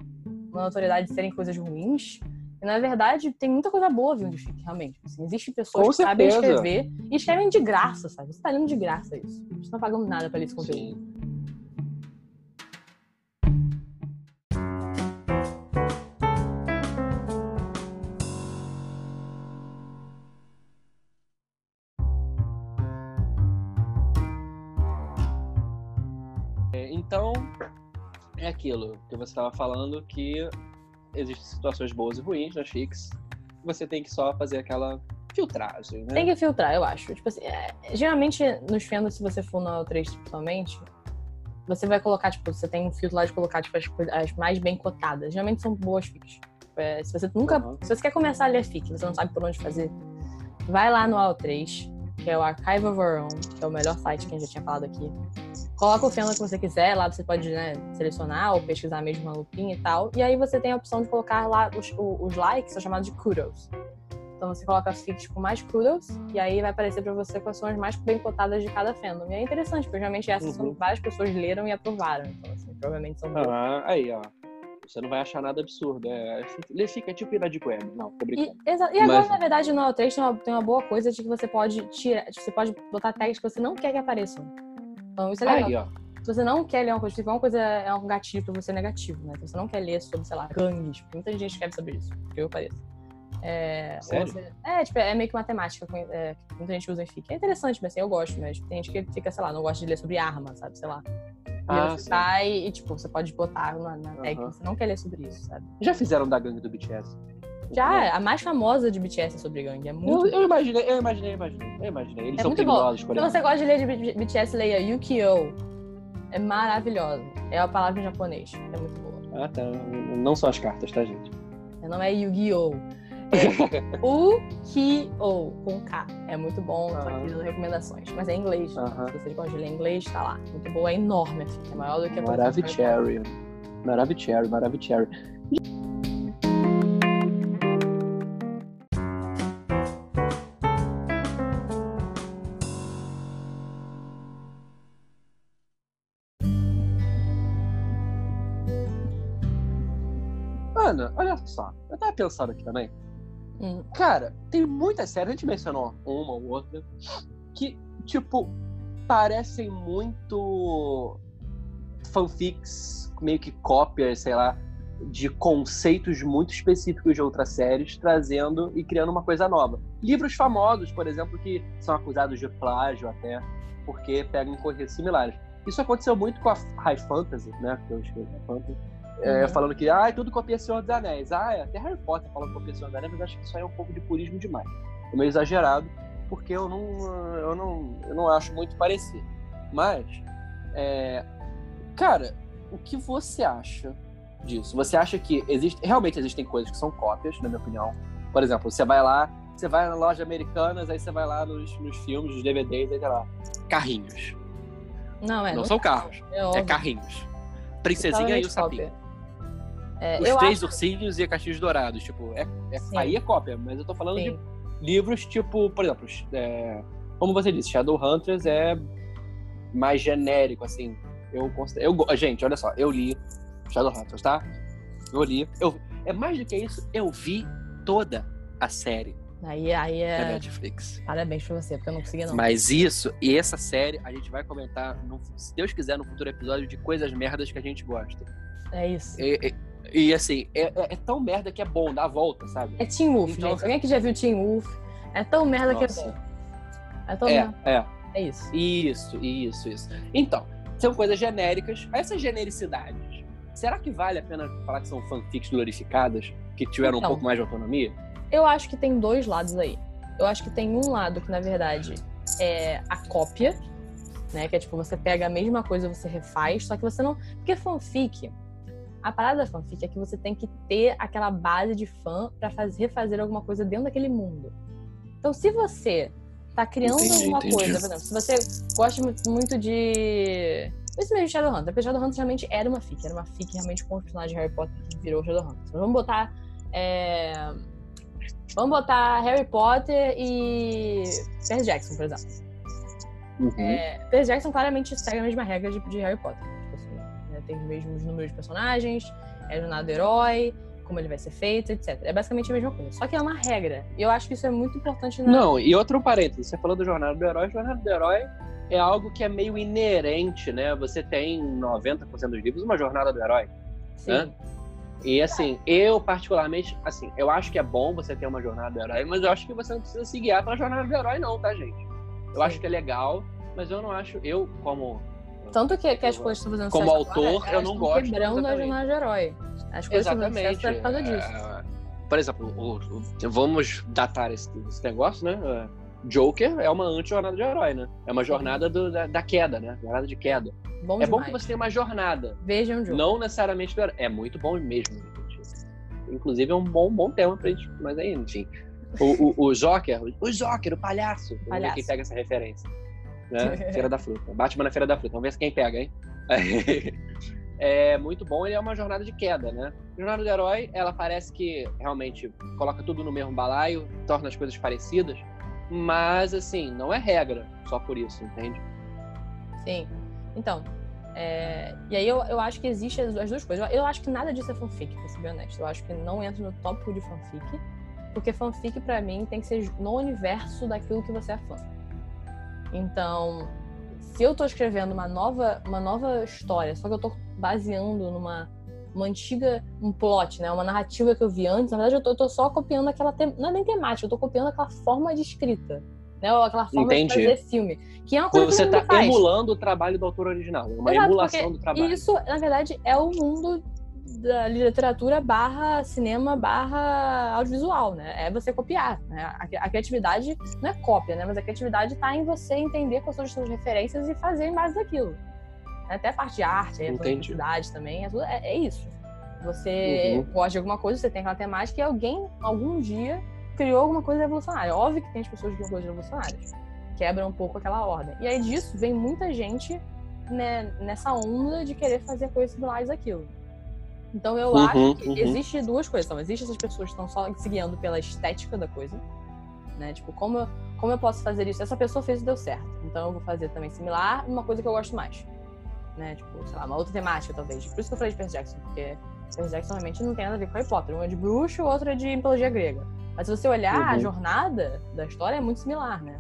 uma notoriedade de serem coisas ruins, e, na verdade, tem muita coisa boa vindo de fic, realmente. Assim, Existem pessoas Com que certeza. sabem escrever e escrevem de graça, sabe? Você tá lendo de graça isso. Você não tá pagando nada pra ler esse conteúdo. Sim. É, então, é aquilo que você estava falando que existem situações boas e ruins nas fics. Você tem que só fazer aquela filtragem, né? Tem que filtrar, eu acho. Tipo assim, é, geralmente nos fandoms, se você for no 3 principalmente, você vai colocar, tipo, você tem um filtro lá de colocar, tipo, as, as mais bem cotadas. Geralmente são boas fics. É, se você nunca. Uhum. Se você quer começar a ler fic, você não sabe por onde fazer, vai lá no AO3, que é o Archive of Our Own, que é o melhor site que a gente já tinha falado aqui. Coloca o fandom que você quiser, lá você pode né, selecionar ou pesquisar mesmo uma lupinha e tal. E aí você tem a opção de colocar lá os, os likes, são chamados de kudos. Então você coloca as fics com mais kudos, e aí vai aparecer para você quais são as mais bem cotadas de cada fandom. E é interessante, porque geralmente essas uhum. várias pessoas leram e aprovaram. Então, assim, provavelmente são. Ah, aí, ó. Você não vai achar nada absurdo. É, ele fica tipo ir de web. Não, tô brincando. E, e agora, Mas... na verdade, no O3 tem uma, tem uma boa coisa de que você pode tirar. Você pode botar tags que você não quer que apareçam. Então, isso é legal. Aí, ó. Se você não quer ler uma coisa, tipo, uma coisa é um gatilho pra você negativo, né? Se você não quer ler sobre, sei lá, gangues, muita gente escreve sobre isso, porque eu pareço. É? Você, é, tipo, é meio que matemática é, que muita gente usa em FIC. É interessante, mas assim, eu gosto, mas tem gente que fica, sei lá, não gosta de ler sobre arma, sabe? Sei lá. E ah, você sai e, tipo, você pode botar na, na tag uhum. que você não quer ler sobre isso, sabe? Já fizeram da gangue do BTS? Já, a mais famosa de BTS é sobre gangue. É muito. Eu, eu imaginei, eu imaginei, eu imaginei. Eu imaginei. Eles é são perigosos, exemplo. Se você gosta de ler de BTS, leia Yukio. É maravilhosa. É a palavra em japonês. É muito boa. Ah, tá. Não são as cartas, tá, gente? Não é Yu-Gi-Oh! É U-Ki-Oh! Com K. É muito bom, tô aqui dando recomendações. Mas é em inglês. Uh -huh. Se você gosta de ler inglês, tá lá. Muito boa, é enorme, assim. É maior do que a Maravicherry. Maravicherry, Maravicherry. Pensando aqui também. Hum. Cara, tem muitas séries, a gente mencionou uma ou outra, que, tipo, parecem muito fanfics, meio que cópias, sei lá, de conceitos muito específicos de outras séries, trazendo e criando uma coisa nova. Livros famosos, por exemplo, que são acusados de plágio até. porque pegam coisas similares. Isso aconteceu muito com a High Fantasy, né? Que eu escrevi High Fantasy. É, uhum. falando que ah, tudo copia Senhor dos Anéis. Ah, é, até Harry Potter falando que copia Senhor dos Anéis, mas acho que isso aí é um pouco de purismo demais. É meio exagerado, porque eu não, eu não, eu não acho muito parecido. Mas, é, cara, o que você acha disso? Você acha que existe, realmente existem coisas que são cópias, na minha opinião? Por exemplo, você vai lá, você vai na loja americanas, aí você vai lá nos, nos filmes, nos DVDs, aí tá lá, carrinhos. Não, é. Não, são carros, é, é carrinhos. Princesinha e o sapinho. É, Os três acho... ursinhos e cachinhos dourados, tipo, é, é aí é cópia, mas eu tô falando Sim. de livros tipo, por exemplo, é, como você disse, Shadowhunters é mais genérico, assim. Eu, eu gente, olha só, eu li Shadowhunters, tá? Eu li. Eu, é mais do que isso, eu vi toda a série. Aí, aí é. Da Netflix. Parabéns pra você, porque eu não consegui, não. Mas isso, e essa série, a gente vai comentar, no, se Deus quiser, no futuro episódio, de coisas merdas que a gente gosta. É isso. E, e, e assim, é, é, é, tão merda que é bom, dá a volta, sabe? É Team Wolf, então, gente. Alguém que já viu Team Wolf? É tão merda Nossa. que é bom. É tão é, merda. É. É isso. Isso, isso, isso. Então, são coisas genéricas. Essas genericidades, será que vale a pena falar que são fanfics glorificadas, que tiveram então, um pouco mais de autonomia? Eu acho que tem dois lados aí. Eu acho que tem um lado que, na verdade, é a cópia, né? Que é tipo, você pega a mesma coisa, você refaz, só que você não. Porque fanfic, a parada da fanfic é que você tem que ter aquela base de fã para refazer alguma coisa dentro daquele mundo. Então, se você tá criando entendi, alguma entendi. coisa, por exemplo, se você gosta muito de. Esse mesmo Shadowhunter, porque Shadowhunter realmente era uma fic, era uma fic realmente com o personagem de Harry Potter que virou Shadowhunter. Então, vamos botar. É... Vamos botar Harry Potter e Percy Jackson, por exemplo. Uhum. É, Percy Jackson claramente segue a mesma regra de, de Harry Potter. Tem os mesmos números de personagens, é jornada do herói, como ele vai ser feito, etc. É basicamente a mesma coisa. Só que é uma regra. E eu acho que isso é muito importante. Na... Não, e outro parênteses. Você falou do Jornada do Herói. Jornada do Herói é algo que é meio inerente, né? Você tem 90% dos livros uma Jornada do Herói. Sim. Né? E assim, eu particularmente, assim, eu acho que é bom você ter uma jornada do herói, mas eu acho que você não precisa se guiar pela jornada do herói, não, tá, gente? Eu Sim. acho que é legal, mas eu não acho, eu como tanto que, que as coisas estão fazendo Como autor, agora, eu não gosto. quebrando a jornada de herói. As coisas exatamente. estão por causa disso. É, por exemplo, o, o, vamos datar esse, esse, negócio, né? É, Joker é uma anti-jornada de herói, né? É uma jornada do, da, da, queda, né? Jornada de queda. Bom é demais. bom que você tenha uma jornada. Vejam Joker. Não necessariamente do herói. É muito bom mesmo. Inclusive é um bom, bom tema pra gente. Mas aí, enfim. O, o, o Joker, o Joker, o palhaço. Vamos palhaço. quem pega essa referência né? Feira da Fruta. Batman na Feira da Fruta. Vamos ver quem pega, hein? é muito bom, ele é uma jornada de queda, né? A jornada do herói, ela parece que realmente coloca tudo no mesmo balaio, torna as coisas parecidas, mas assim, não é regra só por isso, entende? Sim. Então, é... e aí eu, eu acho que existe as, as duas coisas. Eu, eu, acho que nada disso é fanfic, pra ser bem honesto. Eu acho que não entra no tópico de fanfic, porque fanfic para mim tem que ser no universo daquilo que você é fã. Então, se eu tô escrevendo uma nova, uma nova história, só que eu tô baseando numa uma antiga, um plot, né? Uma narrativa que eu vi antes, na verdade eu tô só copiando aquela, te... não é nem temática, eu tô copiando aquela forma de escrita, né? Ou aquela forma Entendi. de fazer filme. Que é uma coisa Você que tá emulando o trabalho do autor original, uma Exato, emulação do trabalho. Isso, na verdade, é o mundo da literatura barra cinema barra audiovisual, né? É você copiar, né? A, criatividade não é cópia, né? Mas a criatividade está em você entender quais são as suas referências e fazer em base daquilo. Até a parte de arte, a publicidade também, é, tudo, é, é, isso. Você uhum. gosta de alguma coisa, você tem aquela temática e alguém, algum dia, criou alguma coisa revolucionária. Óbvio que tem as pessoas que criam coisas revolucionárias. Quebra um pouco aquela ordem. E aí disso vem muita gente né, nessa onda de querer fazer coisas similares àquilo. Então eu uhum, acho que uhum. existe duas coisas. Então, existem essas pessoas que estão só se guiando pela estética da coisa. Né? Tipo, como eu, como eu posso fazer isso? Essa pessoa fez e deu certo. Então eu vou fazer também similar numa coisa que eu gosto mais. Né? Tipo, sei lá, uma outra temática, talvez. Por isso que eu falei de Percy Jackson, porque Percy Jackson realmente não tem nada a ver com Harry Potter. Um é de bruxo, o outro é de mitologia grega. Mas se você olhar, uhum. a jornada da história é muito similar, né?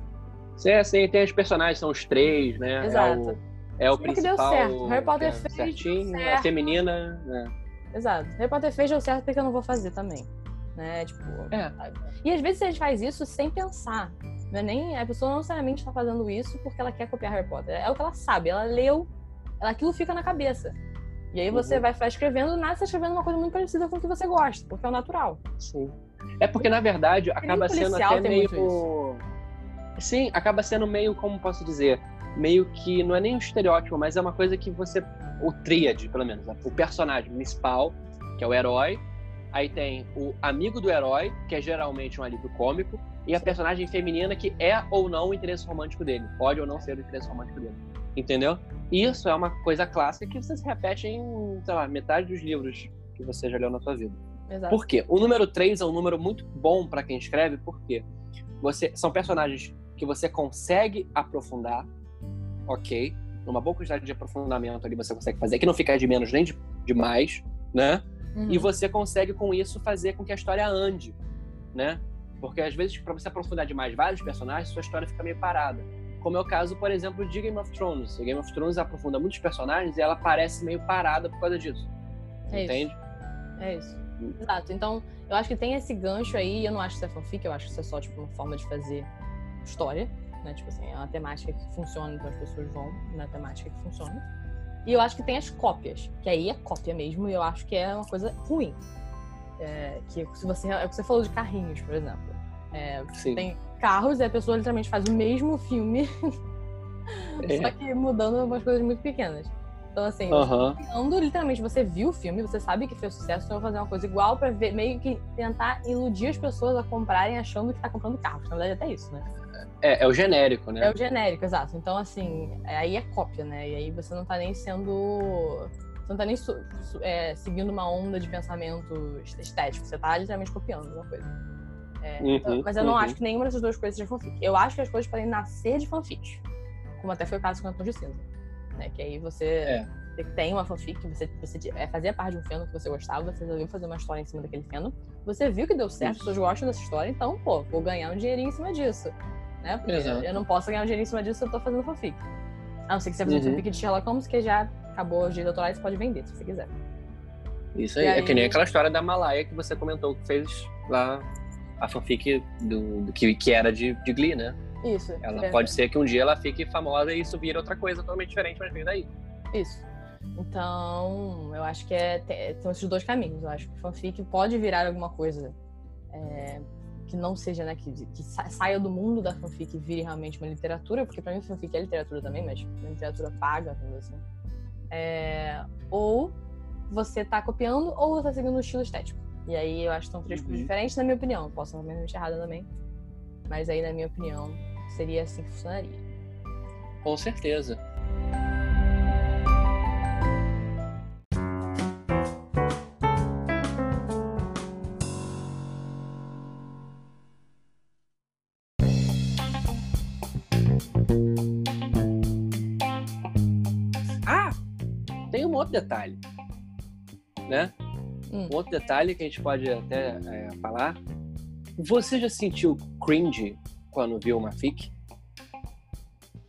Sim, sim, tem os personagens, são os três, né? Exato. É o, é o principal. Que deu certo. Harry Potter fez. Certinho, certo. a feminina, né? Exato. Harry Potter fez deu certo porque eu não vou fazer também. Né? Tipo. É. E às vezes a gente faz isso sem pensar. Não é nem, a pessoa não necessariamente está fazendo isso porque ela quer copiar Harry Potter. É o que ela sabe. Ela leu, ela, aquilo fica na cabeça. E aí você uhum. vai ficar escrevendo, nada, você está escrevendo uma coisa muito parecida com o que você gosta, porque é o natural. Sim. É porque, na verdade, acaba sendo até meio. Sim, acaba sendo meio, como posso dizer, meio que não é nem um estereótipo, mas é uma coisa que você. O tríade, pelo menos. Né? O personagem principal, que é o herói. Aí tem o amigo do herói, que é geralmente um alívio cômico. E a personagem feminina, que é ou não o interesse romântico dele. Pode ou não ser o interesse romântico dele. Entendeu? Isso é uma coisa clássica que você se repete em, sei lá, metade dos livros que você já leu na sua vida. Exato. Por quê? O número 3 é um número muito bom para quem escreve, porque você são personagens que você consegue aprofundar, ok? Numa boa quantidade de aprofundamento ali você consegue fazer, que não fica de menos nem de, de mais, né? Uhum. E você consegue com isso fazer com que a história ande, né? Porque às vezes, para você aprofundar demais vários personagens, sua história fica meio parada. Como é o caso, por exemplo, de Game of Thrones. Game of Thrones aprofunda muitos personagens e ela parece meio parada por causa disso. É entende? Isso. É isso. Exato. Então, eu acho que tem esse gancho aí, eu não acho que isso é fanfic, eu acho que isso é só, tipo, uma forma de fazer história, né? Tipo assim, é uma temática que funciona, então as pessoas vão na temática que funciona. E eu acho que tem as cópias, que aí é cópia mesmo, e eu acho que é uma coisa ruim. É, que se você, é o que você falou de carrinhos, por exemplo. É, tem carros e a pessoa literalmente faz o mesmo filme, é. só que mudando algumas coisas muito pequenas. Então, assim, uhum. literalmente, você viu o filme, você sabe que fez sucesso, então eu vou fazer uma coisa igual pra ver, meio que tentar iludir as pessoas a comprarem achando que tá comprando carro. Na verdade, é até isso, né? É, é o genérico, né? É o genérico, exato. Então, assim, é, aí é cópia, né? E aí você não tá nem sendo. Você não tá nem é, seguindo uma onda de pensamento estético. Você tá literalmente copiando uma coisa. É, uhum, mas eu não uhum. acho que nenhuma dessas duas coisas seja fanfic. Eu acho que as coisas podem nascer de fanfic. Como até foi o caso com o Antônio de Cinza né? Que aí você é. tem uma fanfic, você, você é, fazia parte de um fandom que você gostava, você resolveu fazer uma história em cima daquele fandom. Você viu que deu certo, as pessoas gostam dessa história, então, pô, vou ganhar um dinheirinho em cima disso. Né? Porque Exato. eu não posso ganhar um dinheirinho em cima disso se eu tô fazendo fanfic. A não ser que você faça uhum. fanfic de Sherlock Holmes, que já acabou os direitos autorais, você pode vender, se você quiser. Isso aí, aí, é que nem aquela história da Malaya que você comentou que fez lá a fanfic do, do que, que era de, de Glee, né? Isso. Ela é. pode ser que um dia ela fique famosa e isso vira outra coisa totalmente diferente, mas vem daí. Isso. Então, eu acho que é, tem esses dois caminhos. Eu acho que fanfic pode virar alguma coisa é, que não seja, né, que, que, saia do mundo da fanfic e vire realmente uma literatura, porque para mim fanfic é literatura também, mas uma literatura paga, assim. É, ou você tá copiando ou você tá seguindo um estilo estético. E aí eu acho que são três uhum. coisas diferentes, na minha opinião. Posso estar errada também. Mas aí, na minha opinião, seria assim que funcionaria. Com certeza. Ah, tem um outro detalhe, né? Hum. Um outro detalhe que a gente pode até é, falar. Você já sentiu cringe quando viu uma fic?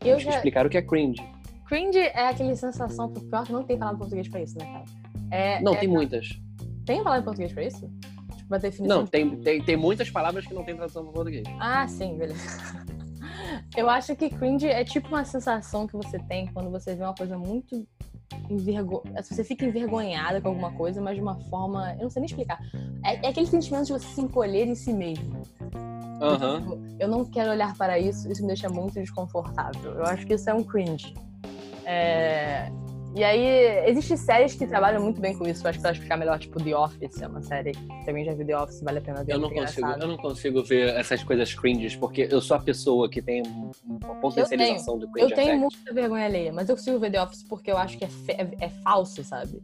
Eu já... explicar o que é cringe. Cringe é aquela sensação, eu acho que não tem palavra português pra isso, né, cara? É, não, é... tem muitas. Tem palavra português pra isso? Tipo, uma definição? Não, tem, tem, tem muitas palavras que não tem tradução para português. Ah, sim, beleza. Eu acho que cringe é tipo uma sensação que você tem quando você vê uma coisa muito envergo... você fica envergonhada com alguma coisa, mas de uma forma. Eu não sei nem explicar. É, é aquele sentimento de você se encolher em si mesmo. Uhum. eu não quero olhar para isso, isso me deixa muito desconfortável. Eu acho que isso é um cringe. É... E aí, existem séries que trabalham muito bem com isso. acho que pra explicar melhor, tipo, The Office é uma série. Também já vi The Office, vale a pena ver. Eu não, consigo, eu não consigo ver essas coisas cringes, porque eu sou a pessoa que tem uma potencialização do cringe. Eu tenho effect. muita vergonha alheia, mas eu consigo ver The Office porque eu acho que é, é, é falso, sabe?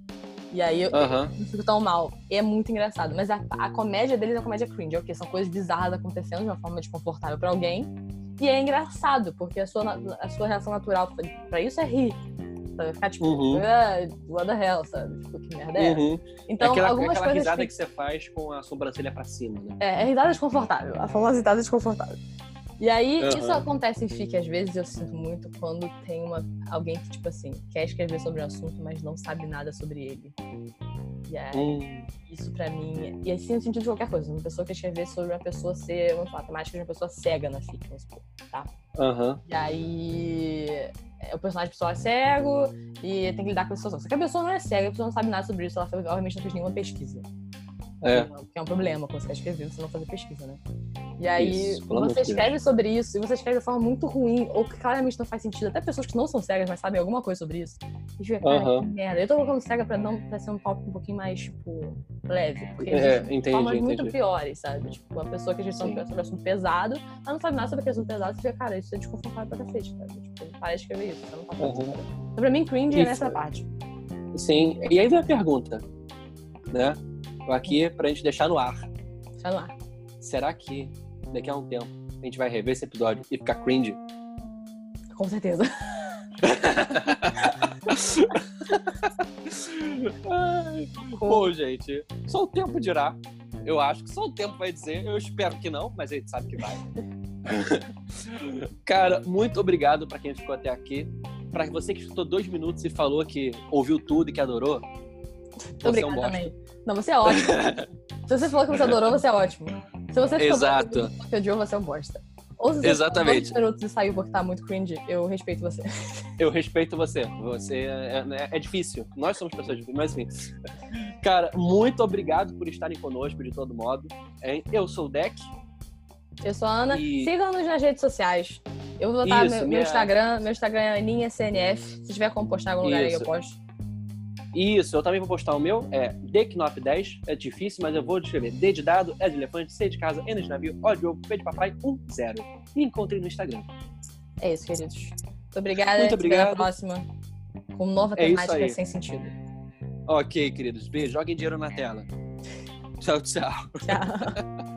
E aí eu, uhum. não fico tão mal. E é muito engraçado. Mas a, a comédia deles é uma comédia cringe, ok? São coisas bizarras acontecendo de uma forma desconfortável pra alguém. E é engraçado, porque a sua, a sua reação natural pra isso é rir. Sabe? Ficar tipo, uhum. ah, what the hell, sabe? Tipo, que merda é uhum. Então, é aquela, algumas aquela risada que... que... você faz com a sobrancelha pra cima, né? É, é risada desconfortável. A famosa risada desconfortável. E aí, uhum. isso acontece em FIC, às vezes eu sinto muito quando tem uma, alguém que, tipo assim, quer escrever sobre o assunto, mas não sabe nada sobre ele. E aí, isso pra mim. E assim, no sentido de qualquer coisa. Uma pessoa que escrever sobre uma pessoa ser, vamos falar, temática de uma pessoa cega na fic, vamos supor, tá? Uhum. E aí. É, o personagem pessoal é cego e tem que lidar com a situação. Só que a pessoa não é cega, a pessoa não sabe nada sobre isso, ela obviamente não fez nenhuma pesquisa. É. Que é um problema quando você quer escrever, você não fazer pesquisa, né? E aí, isso, você escreve Deus. sobre isso e você escreve de forma muito ruim, ou que claramente não faz sentido. Até pessoas que não são cegas, mas sabem alguma coisa sobre isso. E fica, cara, uhum. que merda. Eu tô colocando cega pra, não, pra ser um tópico um pouquinho mais, tipo, leve. Porque é, entendi, formas entendi. muito piores, sabe? Tipo, uma pessoa que a gente sobre assunto pesado, ela não sabe nada sobre assunto pesado, você fica, cara, isso é desconfortável pra cacete, cara. Tipo, para de escrever isso, você não tá. Uhum. Então, pra mim, cringe é nessa parte. Sim, e aí vem a pergunta, né? Aqui pra gente deixar no ar. Deixar no ar. Será que daqui a um tempo a gente vai rever esse episódio e ficar cringe? Com certeza. Bom, gente, só o tempo dirá. Eu acho que só o tempo vai dizer. Eu espero que não, mas a gente sabe que vai. Cara, muito obrigado para quem ficou até aqui. Para você que escutou dois minutos e falou que ouviu tudo e que adorou. Muito obrigada é um também. Não, você é ótimo. Se você falou que você adorou, você é ótimo. Se você Exato. que odiou, você é um bosta. Ou se você Exatamente. ficou minutos e saiu porque tá muito cringe, eu respeito você. Eu respeito você. Você é, é, é difícil. Nós somos pessoas difíceis, mas enfim. Cara, muito obrigado por estarem conosco de todo modo. Eu sou o Deck. Eu sou a Ana. E... Sigam-nos nas redes sociais. Eu vou botar Isso, meu, minha... meu, Instagram. Meu Instagram é AninhaCNF. Se tiver como postar em algum Isso. lugar aí, eu posto. Isso, eu também vou postar o meu, é DKNOP10, é difícil, mas eu vou descrever D de dado, E de elefante, C de casa, N de navio, O de ovo, P de papai, 1, 0. Me encontrem no Instagram. É isso, queridos. Muito obrigada. Muito obrigado. Até a próxima. Com nova é temática sem sentido. Ok, queridos. Beijo. Joguem dinheiro na tela. Tchau, tchau. Tchau.